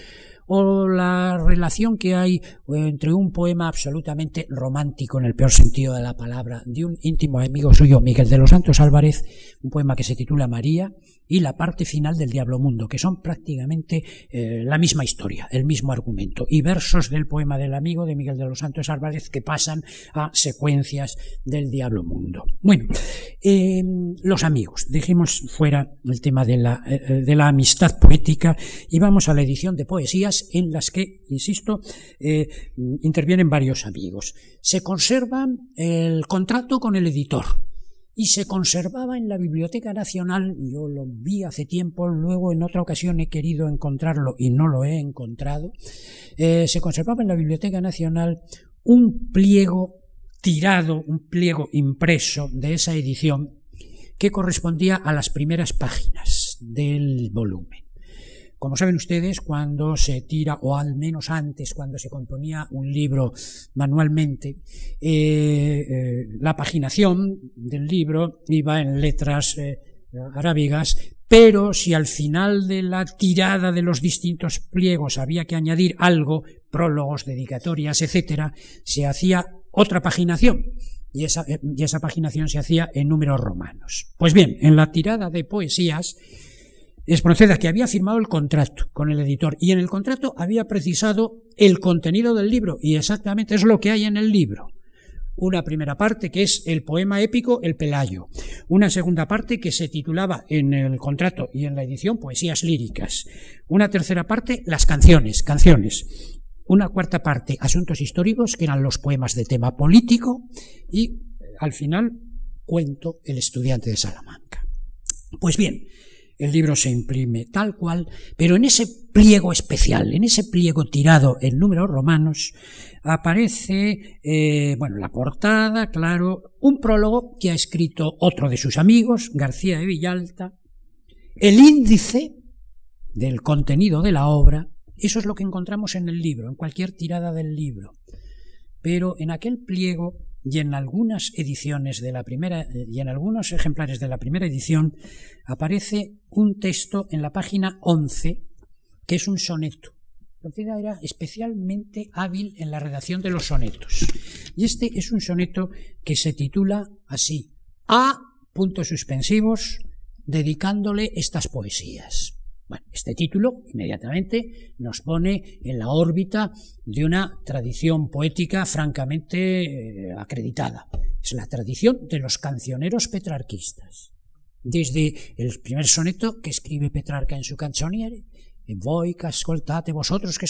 o la relación que hay eh, entre un poema absolutamente romántico en el peor sentido de la palabra de un íntimo amigo suyo, Miguel de los Santos Álvarez, un poema que se titula María, y la parte final del Diablo Mundo, que son prácticamente eh, la misma historia, el mismo argumento, y versos del poema del amigo de Miguel de los Santos Álvarez que pasan a secuencias del Diablo Mundo. Bueno, eh, los amigos, dejemos fuera el tema de la, de la amistad poética y vamos a la edición de poesías en las que, insisto, eh, intervienen varios amigos. Se conserva el contrato con el editor y se conservaba en la Biblioteca Nacional, yo lo vi hace tiempo, luego en otra ocasión he querido encontrarlo y no lo he encontrado, eh, se conservaba en la Biblioteca Nacional un pliego tirado, un pliego impreso de esa edición que correspondía a las primeras páginas del volumen. Como saben ustedes, cuando se tira, o al menos antes, cuando se componía un libro manualmente, eh, eh, la paginación del libro iba en letras eh, arábigas, pero si al final de la tirada de los distintos pliegos había que añadir algo, prólogos, dedicatorias, etcétera, se hacía otra paginación. Y esa, y esa paginación se hacía en números romanos. Pues bien, en la tirada de poesías, Espronceda, que había firmado el contrato con el editor y en el contrato había precisado el contenido del libro y exactamente es lo que hay en el libro. Una primera parte que es el poema épico El Pelayo. Una segunda parte que se titulaba en el contrato y en la edición Poesías líricas. Una tercera parte las canciones, canciones. Una cuarta parte asuntos históricos que eran los poemas de tema político y al final cuento El estudiante de Salamanca. Pues bien, el libro se imprime tal cual, pero en ese pliego especial, en ese pliego tirado en números romanos, aparece, eh, bueno, la portada, claro, un prólogo que ha escrito otro de sus amigos, García de Villalta, el índice del contenido de la obra, eso es lo que encontramos en el libro, en cualquier tirada del libro. Pero en aquel pliego y en algunas ediciones de la primera eh, y en algunos ejemplares de la primera edición aparece un texto en la página 11 que es un soneto. Proceda era especialmente hábil en la redacción de los sonetos. Y este es un soneto que se titula así: A puntos suspensivos dedicándole estas poesías. Bueno, este título inmediatamente nos pone en la órbita de una tradición poética francamente eh, acreditada. Es la tradición de los cancioneros petrarquistas. Desde el primer soneto que escribe Petrarca en su canzoniere, voi que escoltate, vosotros que,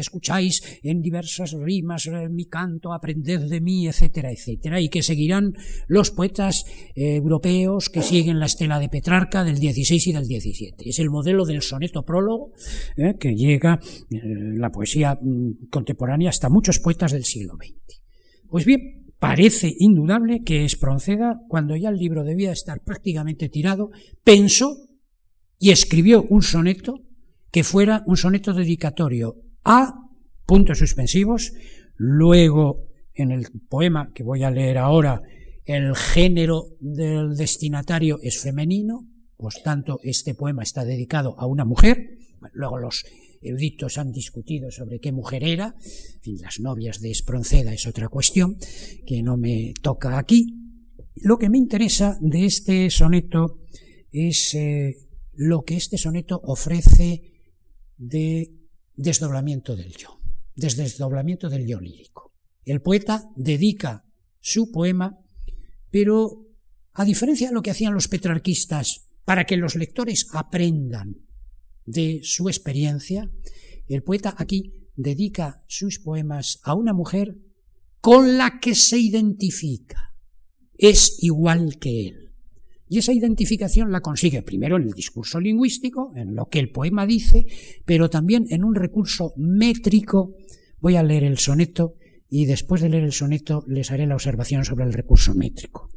escucháis en diversas rimas eh, mi canto, aprended de mí, etcétera, etcétera, y que seguirán los poetas eh, europeos que siguen la estela de Petrarca del 16 y del 17. Es el modelo del soneto prólogo eh, que llega la poesía mm, contemporánea hasta muchos poetas del siglo XX. Pues bien, parece indudable que Espronceda, cuando ya el libro debía estar prácticamente tirado, pensó y escribió un soneto que fuera un soneto dedicatorio a puntos suspensivos, luego en el poema que voy a leer ahora, el género del destinatario es femenino, por tanto este poema está dedicado a una mujer, luego los eruditos han discutido sobre qué mujer era, en fin, las novias de Espronceda es otra cuestión que no me toca aquí. Lo que me interesa de este soneto es eh, lo que este soneto ofrece de desdoblamiento del yo, desdoblamiento del yo lírico. El poeta dedica su poema, pero a diferencia de lo que hacían los petrarquistas, para que los lectores aprendan de su experiencia, el poeta aquí dedica sus poemas a una mujer con la que se identifica. Es igual que él. Y esa identificación la consigue primero en el discurso lingüístico, en lo que el poema dice, pero también en un recurso métrico. Voy a leer el soneto y después de leer el soneto les haré la observación sobre el recurso métrico.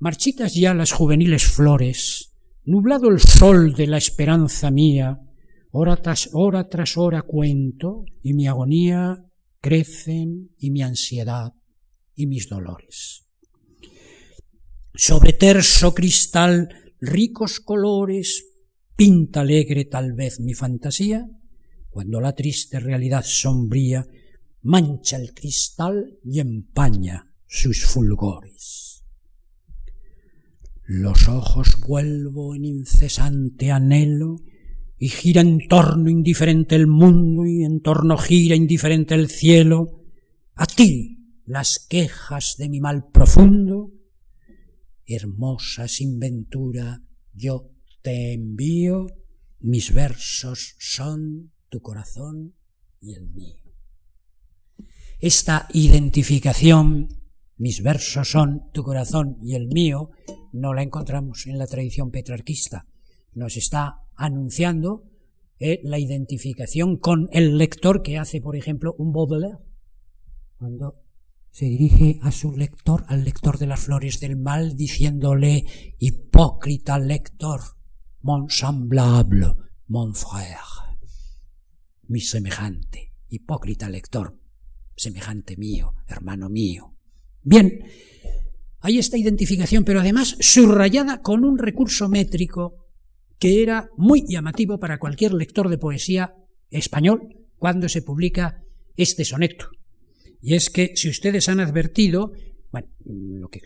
Marchitas ya las juveniles flores, nublado el sol de la esperanza mía, hora tras hora tras hora cuento, y mi agonía crecen, y mi ansiedad, y mis dolores sobre terso cristal, ricos colores, pinta alegre tal vez mi fantasía, cuando la triste realidad sombría mancha el cristal y empaña sus fulgores. Los ojos vuelvo en incesante anhelo y gira en torno indiferente el mundo y en torno gira indiferente el cielo. A ti las quejas de mi mal profundo hermosa sin ventura, yo te envío, mis versos son tu corazón y el mío. Esta identificación, mis versos son tu corazón y el mío, no la encontramos en la tradición petrarquista. Nos está anunciando eh, la identificación con el lector que hace, por ejemplo, un Baudelaire. Cuando se dirige a su lector, al lector de las flores del mal, diciéndole, hipócrita lector, mon semblable, mon frère, mi semejante, hipócrita lector, semejante mío, hermano mío. Bien, hay esta identificación, pero además subrayada con un recurso métrico que era muy llamativo para cualquier lector de poesía español cuando se publica este soneto. Y es que si ustedes han advertido, bueno, lo que,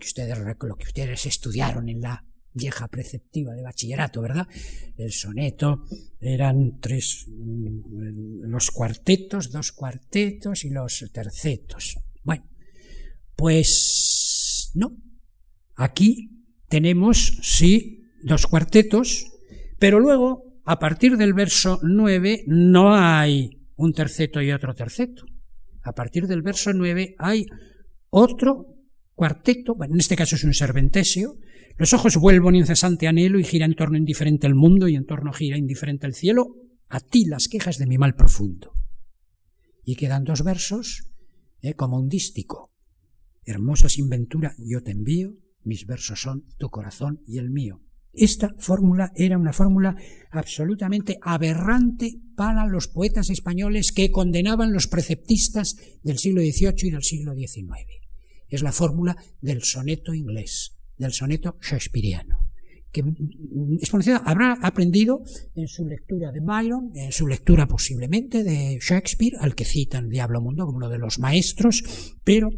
ustedes, lo que ustedes estudiaron en la vieja preceptiva de bachillerato, ¿verdad? El soneto eran tres, mm, los cuartetos, dos cuartetos y los tercetos. Bueno, pues no. Aquí tenemos, sí, dos cuartetos, pero luego, a partir del verso nueve, no hay un terceto y otro terceto a partir del verso 9 hay otro cuarteto, bueno, en este caso es un serventesio, los ojos vuelvo en incesante anhelo y gira en torno indiferente el mundo y en torno gira indiferente el cielo, a ti las quejas de mi mal profundo. Y quedan dos versos, eh, como un dístico. Hermosa sin ventura yo te envío, mis versos son tu corazón y el mío. Esta fórmula era una fórmula absolutamente aberrante para los poetas españoles que condenaban los preceptistas del siglo XVIII y del siglo XIX. Es la fórmula del soneto inglés, del soneto shakespeariano, que Espronceda habrá aprendido en su lectura de Byron, en su lectura posiblemente de Shakespeare, al que citan Diablo Mundo como uno de los maestros, pero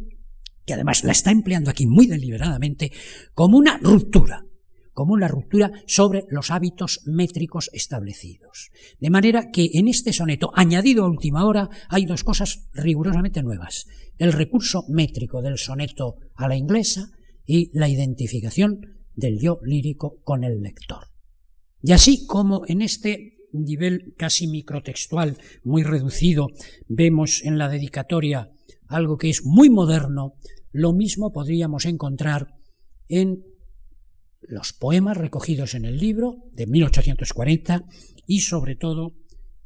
que además la está empleando aquí muy deliberadamente como una ruptura como una ruptura sobre los hábitos métricos establecidos. De manera que en este soneto, añadido a última hora, hay dos cosas rigurosamente nuevas. El recurso métrico del soneto a la inglesa y la identificación del yo lírico con el lector. Y así como en este nivel casi microtextual, muy reducido, vemos en la dedicatoria algo que es muy moderno, lo mismo podríamos encontrar en los poemas recogidos en el libro de 1840 y sobre todo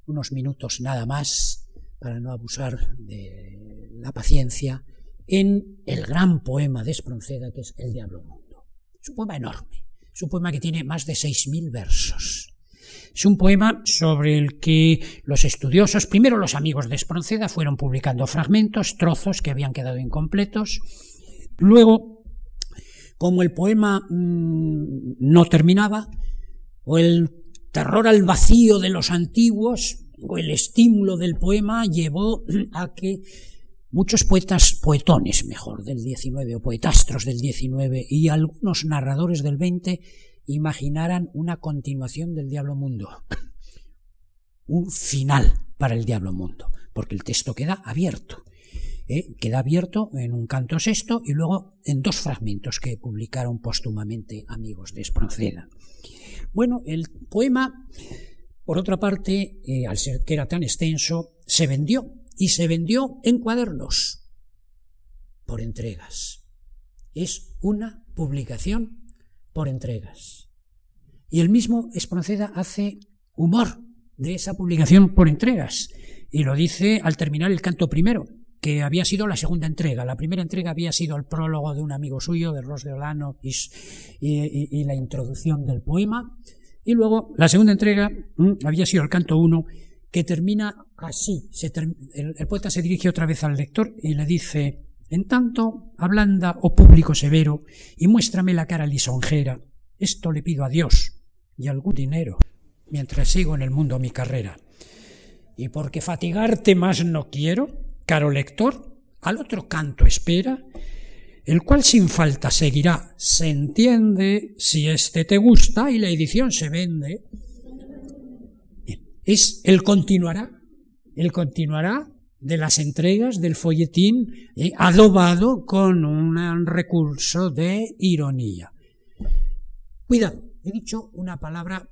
unos minutos nada más para no abusar de la paciencia en el gran poema de Espronceda que es El Diablo Mundo. Es un poema enorme, es un poema que tiene más de 6.000 versos. Es un poema sobre el que los estudiosos, primero los amigos de Espronceda, fueron publicando fragmentos, trozos que habían quedado incompletos. Luego, como el poema mmm, no terminaba, o el terror al vacío de los antiguos, o el estímulo del poema llevó *clears throat* a que muchos poetas, poetones mejor, del 19, o poetastros del 19, y algunos narradores del 20, imaginaran una continuación del Diablo Mundo, *clears throat* un final para el Diablo Mundo, porque el texto queda abierto. ¿Eh? Queda abierto en un canto sexto y luego en dos fragmentos que publicaron póstumamente amigos de Espronceda. Bueno, el poema, por otra parte, eh, al ser que era tan extenso, se vendió y se vendió en cuadernos por entregas. Es una publicación por entregas. Y el mismo Espronceda hace humor de esa publicación por entregas. Y lo dice al terminar el canto primero, que había sido la segunda entrega. La primera entrega había sido el prólogo de un amigo suyo, de Ros de Olano, y, la introducción del poema. Y luego la segunda entrega mm, había sido el canto 1, que termina así. El, el, poeta se dirige otra vez al lector y le dice, en tanto, ablanda, oh público severo, y muéstrame la cara lisonjera. Esto le pido a Dios y algún dinero, mientras sigo en el mundo mi carrera. Y porque fatigarte más no quiero, caro lector, al otro canto espera, el cual sin falta seguirá, se entiende, si este te gusta y la edición se vende. Es el continuará, el continuará de las entregas del folletín eh, adobado con un recurso de ironía. Cuidado, he dicho una palabra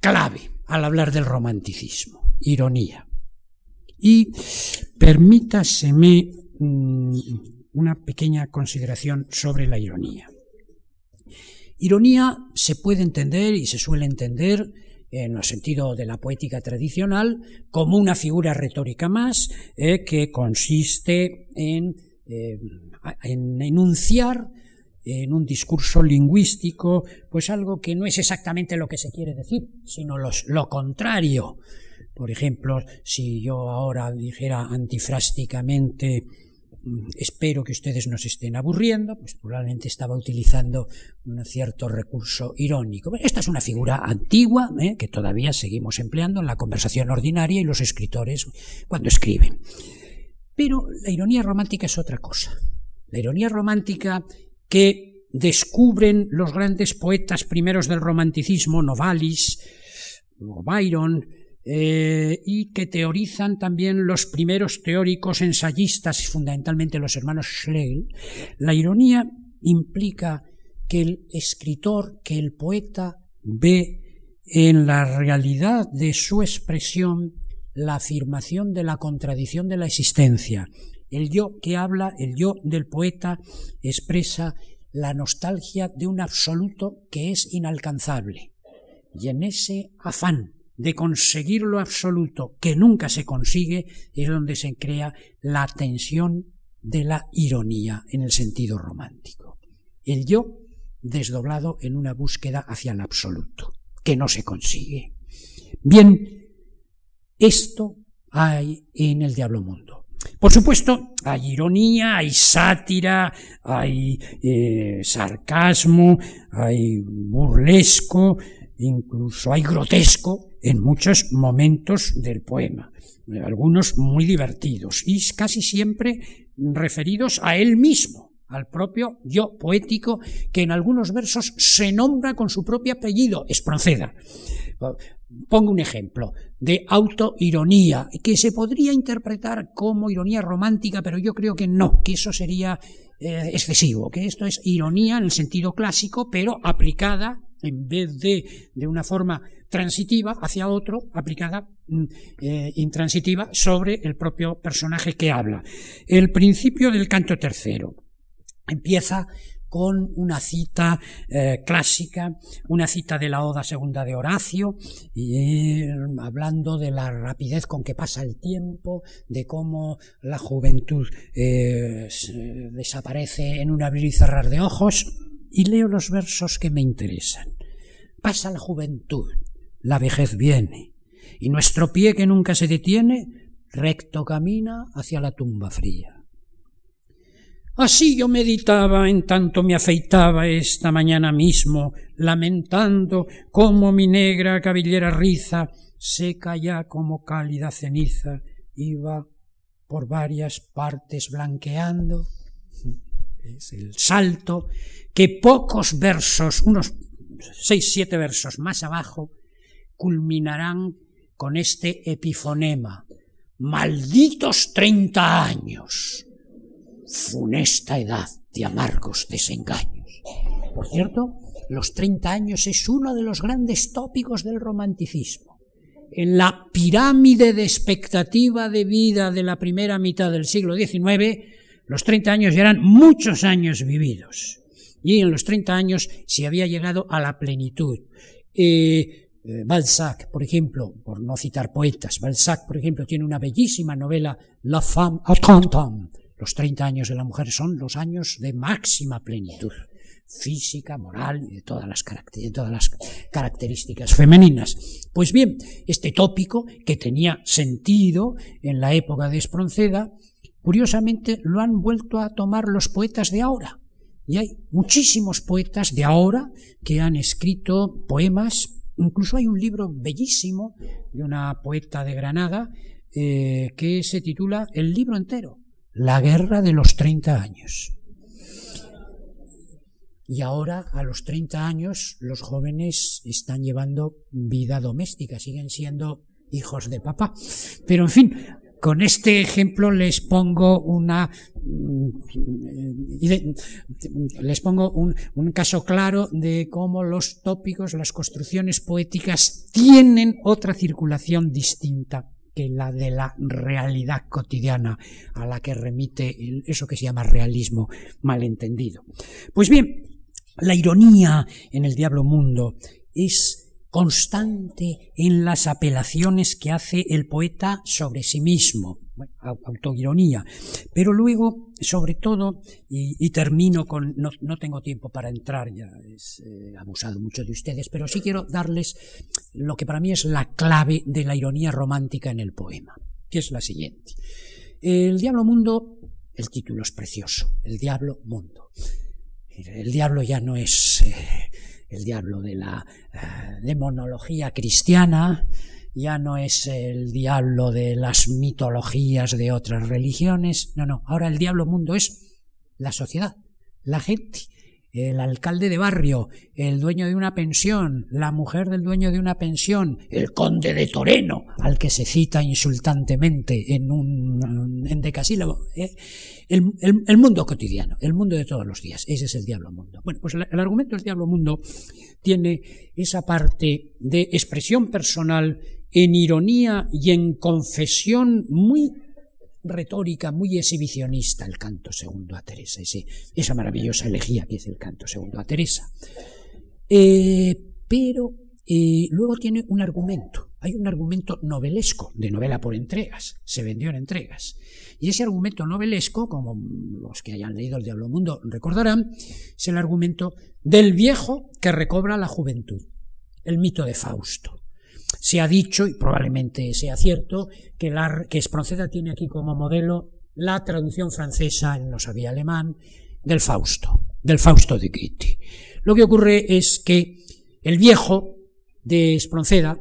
clave al hablar del romanticismo, ironía. Y permítaseme mmm, una pequeña consideración sobre la ironía. Ironía se puede entender y se suele entender en el sentido de la poética tradicional, como una figura retórica más eh, que consiste en, eh, en enunciar en un discurso lingüístico, pues algo que no es exactamente lo que se quiere decir, sino lo contrario. Por ejemplo, si yo ahora dijera antifrásticamente espero que ustedes nos estén aburriendo, pues probablemente estaba utilizando un cierto recurso irónico. Esta es una figura antigua ¿eh? que todavía seguimos empleando en la conversación ordinaria y los escritores cuando escriben. Pero la ironía romántica es otra cosa. La ironía romántica que descubren los grandes poetas primeros del romanticismo, Novalis, Byron, eh, y que teorizan también los primeros teóricos ensayistas, fundamentalmente los hermanos Schlegel, la ironía implica que el escritor, que el poeta ve en la realidad de su expresión la afirmación de la contradicción de la existencia. El yo que habla, el yo del poeta, expresa la nostalgia de un absoluto que es inalcanzable. Y en ese afán de conseguir lo absoluto que nunca se consigue es donde se crea la tensión de la ironía en el sentido romántico. El yo desdoblado en una búsqueda hacia el absoluto, que no se consigue. Bien, esto hay en el Diablo Mundo. Por supuesto, hay ironía, hay sátira, hay eh, sarcasmo, hay burlesco, incluso hay grotesco, en muchos momentos del poema, algunos muy divertidos y casi siempre referidos a él mismo, al propio yo poético que en algunos versos se nombra con su propio apellido, Espronceda. Pongo un ejemplo de autoironía, que se podría interpretar como ironía romántica, pero yo creo que no, que eso sería eh, excesivo, que esto es ironía en el sentido clásico, pero aplicada en vez de de una forma transitiva hacia otro, aplicada mm, eh, intransitiva sobre el propio personaje que habla. El principio del canto tercero empieza con una cita eh, clásica, una cita de la Oda Segunda de Horacio, y, eh, hablando de la rapidez con que pasa el tiempo, de cómo la juventud eh, desaparece en un abrir y cerrar de ojos, y leo los versos que me interesan. Pasa la juventud, la vejez viene, y nuestro pie que nunca se detiene, recto camina hacia la tumba fría. Así yo meditaba en tanto me afeitaba esta mañana mismo, lamentando cómo mi negra cabellera riza, seca ya como cálida ceniza, iba por varias partes blanqueando. Es el salto que pocos versos, unos seis, siete versos más abajo, culminarán con este epifonema. Malditos treinta años funesta edad de amargos desengaños. Por cierto, los 30 años es uno de los grandes tópicos del romanticismo. En la pirámide de expectativa de vida de la primera mitad del siglo XIX, los 30 años ya eran muchos años vividos. Y en los 30 años se había llegado a la plenitud. Eh, eh, Balzac, por ejemplo, por no citar poetas, Balzac, por ejemplo, tiene una bellísima novela, La femme à 30 ans, los 30 años de la mujer son los años de máxima plenitud física, moral y de todas las, características femeninas. Pues bien, este tópico, que tenía sentido en la época de Espronceda, curiosamente lo han vuelto a tomar los poetas de ahora. Y hay muchísimos poetas de ahora que han escrito poemas, incluso hay un libro bellísimo de una poeta de Granada eh, que se titula El libro entero, la guerra de los 30 años. Y ahora, a los 30 años, los jóvenes están llevando vida doméstica, siguen siendo hijos de papá. Pero, en fin, con este ejemplo les pongo una mm, les pongo un, un, caso claro de cómo los tópicos, las construcciones poéticas tienen otra circulación distinta que la de la realidad cotidiana a la que remite eso que se llama realismo malentendido. Pues bien, la ironía en el diablo mundo es constante en las apelaciones que hace el poeta sobre sí mismo, autoironía. Pero luego, sobre todo, y, termino con, no, tengo tiempo para entrar, ya he abusado mucho de ustedes, pero sí quiero darles lo que para mí es la clave de la ironía romántica en el poema, que es la siguiente. El diablo mundo, el título es precioso, el diablo mundo. El diablo ya no es eh, el diablo de la eh, demonología cristiana, ya no es el diablo de las mitologías de otras religiones, no, no, ahora el diablo mundo es la sociedad, la gente, el alcalde de barrio, el dueño de una pensión, la mujer del dueño de una pensión, el conde de Toreno, al que se cita insultantemente en un en decasílabo, ¿eh? el, mundo cotidiano, el mundo de todos los días, ese es el diablo mundo. Bueno, pues el, el argumento del diablo mundo tiene esa parte de expresión personal en ironía y en confesión muy retórica, muy exhibicionista, el canto segundo a Teresa, esa maravillosa elegía que es el canto segundo a Teresa. Eh, pero eh, luego tiene un argumento, hay un argumento novelesco, de novela por entregas, se vendió en entregas. Y ese argumento novelesco, como los que hayan leído El Diablo Mundo recordarán, es el argumento del viejo que recobra la juventud, el mito de Fausto. Se ha dicho, y probablemente sea cierto, que, la, que Espronceda tiene aquí como modelo la traducción francesa, no sabía alemán, del Fausto, del Fausto de Goethe. Lo que ocurre es que el viejo de Espronceda,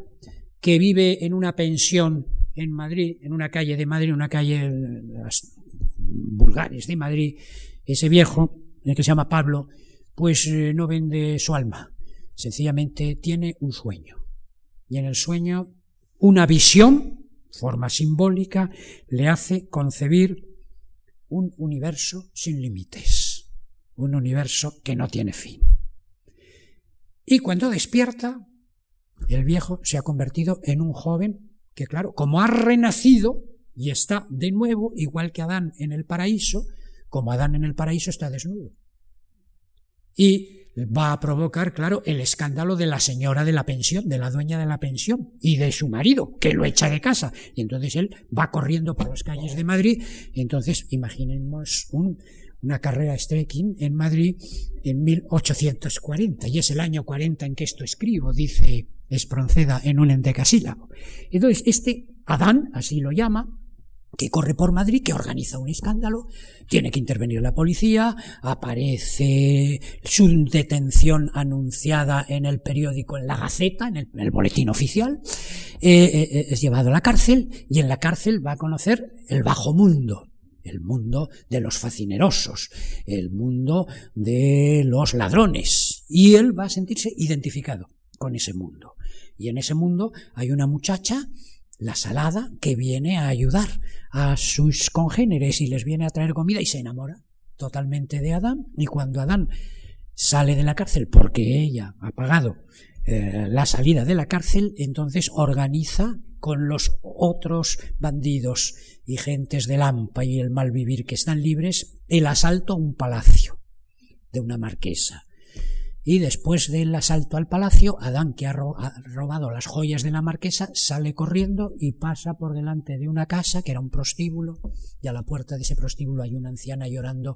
que vive en una pensión en Madrid, en una calle de Madrid, una calle de las vulgares de Madrid, ese viejo, el que se llama Pablo, pues eh, no vende su alma, sencillamente tiene un sueño Y en el sueño, una visión, forma simbólica, le hace concebir un universo sin límites, un universo que no tiene fin. Y cuando despierta, el viejo se ha convertido en un joven que, claro, como ha renacido y está de nuevo, igual que Adán en el paraíso, como Adán en el paraíso está desnudo. Y va a provocar, claro, el escándalo de la señora de la pensión, de la dueña de la pensión y de su marido, que lo echa de casa. Y entonces él va corriendo por las calles de Madrid. Entonces, imaginemos una carrera strecking en Madrid en 1840, y es el año 40 en que esto escribo, dice Espronceda en un endecasílabo. Entonces, este Adán, así lo llama, que corre por Madrid, que organiza un escándalo, tiene que intervenir la policía, aparece su detención anunciada en el periódico, en la Gaceta, en el, boletín oficial, eh, eh, es llevado a la cárcel y en la cárcel va a conocer el bajo mundo, el mundo de los facinerosos, el mundo de los ladrones, y él va a sentirse identificado con ese mundo. Y en ese mundo hay una muchacha la salada que viene a ayudar a sus congéneres y les viene a traer comida y se enamora totalmente de Adán. Y cuando Adán sale de la cárcel porque ella ha pagado eh, la salida de la cárcel, entonces organiza con los otros bandidos y gentes del AMPA y el malvivir que están libres el asalto a un palacio de una marquesa y después del asalto al palacio, Adán, que ha, robado las joyas de la marquesa, sale corriendo y pasa por delante de una casa que era un prostíbulo, y a la puerta de ese prostíbulo hay una anciana llorando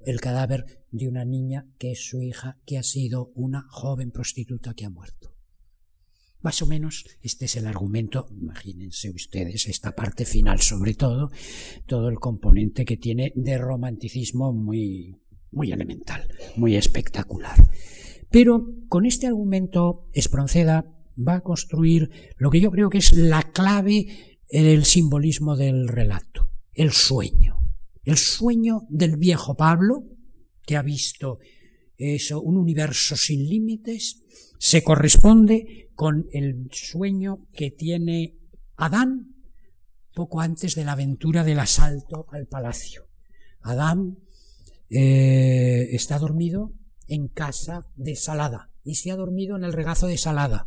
el cadáver de una niña que es su hija, que ha sido una joven prostituta que ha muerto. Más o menos este es el argumento, imagínense ustedes esta parte final sobre todo, todo el componente que tiene de romanticismo muy, muy elemental, muy espectacular. Pero con este argumento Espronceda va a construir lo que yo creo que es la clave del simbolismo del relato, el sueño. El sueño del viejo Pablo, que ha visto un universo sin límites, se corresponde con el sueño que tiene Adán poco antes de la aventura del asalto al palacio. Adán eh, está dormido en casa de Salada y se ha dormido en el regazo de Salada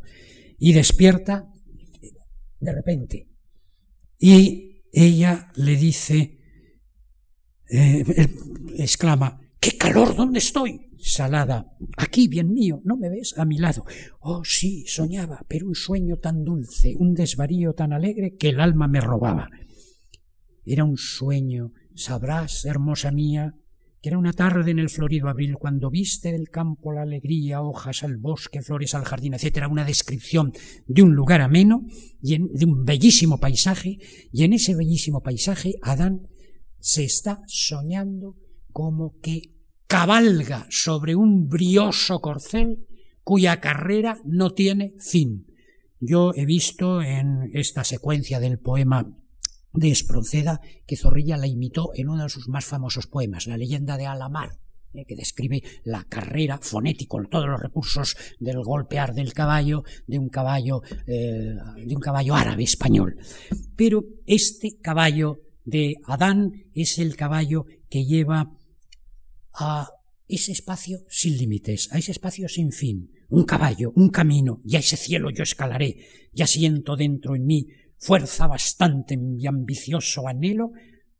y despierta de repente y ella le dice, eh, exclama, ¡qué calor! ¿Dónde estoy? Salada, aquí, bien mío, ¿no me ves? A mi lado. Oh, sí, soñaba, pero un sueño tan dulce, un desvarío tan alegre que el alma me robaba. Era un sueño, sabrás, hermosa mía, que era una tarde en el florido abril, cuando viste del campo la alegría, hojas al bosque, flores al jardín, etc., una descripción de un lugar ameno, y de un bellísimo paisaje, y en ese bellísimo paisaje Adán se está soñando como que cabalga sobre un brioso corcel cuya carrera no tiene fin. Yo he visto en esta secuencia del poema de Espronceda que Zorrilla la imitó en uno de sus más famosos poemas, La leyenda de Alamar, eh, que describe la carrera fonético, todos los recursos del golpear del caballo, de un caballo, eh, de un caballo árabe español. Pero este caballo de Adán es el caballo que lleva a ese espacio sin límites, a ese espacio sin fin, un caballo, un camino, y a ese cielo yo escalaré, ya siento dentro en mí fuerza bastante y ambicioso anhelo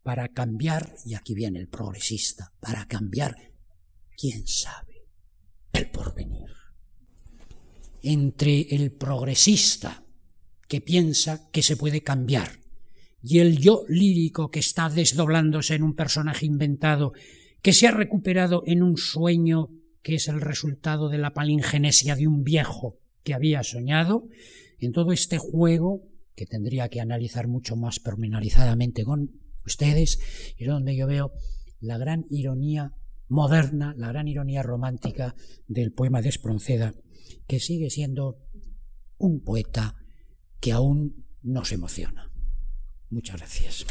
para cambiar, y aquí viene el progresista, para cambiar, quién sabe, el porvenir. Entre el progresista que piensa que se puede cambiar y el yo lírico que está desdoblándose en un personaje inventado que se ha recuperado en un sueño que es el resultado de la palingenesia de un viejo que había soñado, en todo este juego que tendría que analizar mucho más pormenorizadamente con ustedes, y es donde yo veo la gran ironía moderna, la gran ironía romántica del poema de Espronceda, que sigue siendo un poeta que aún nos emociona. Muchas gracias.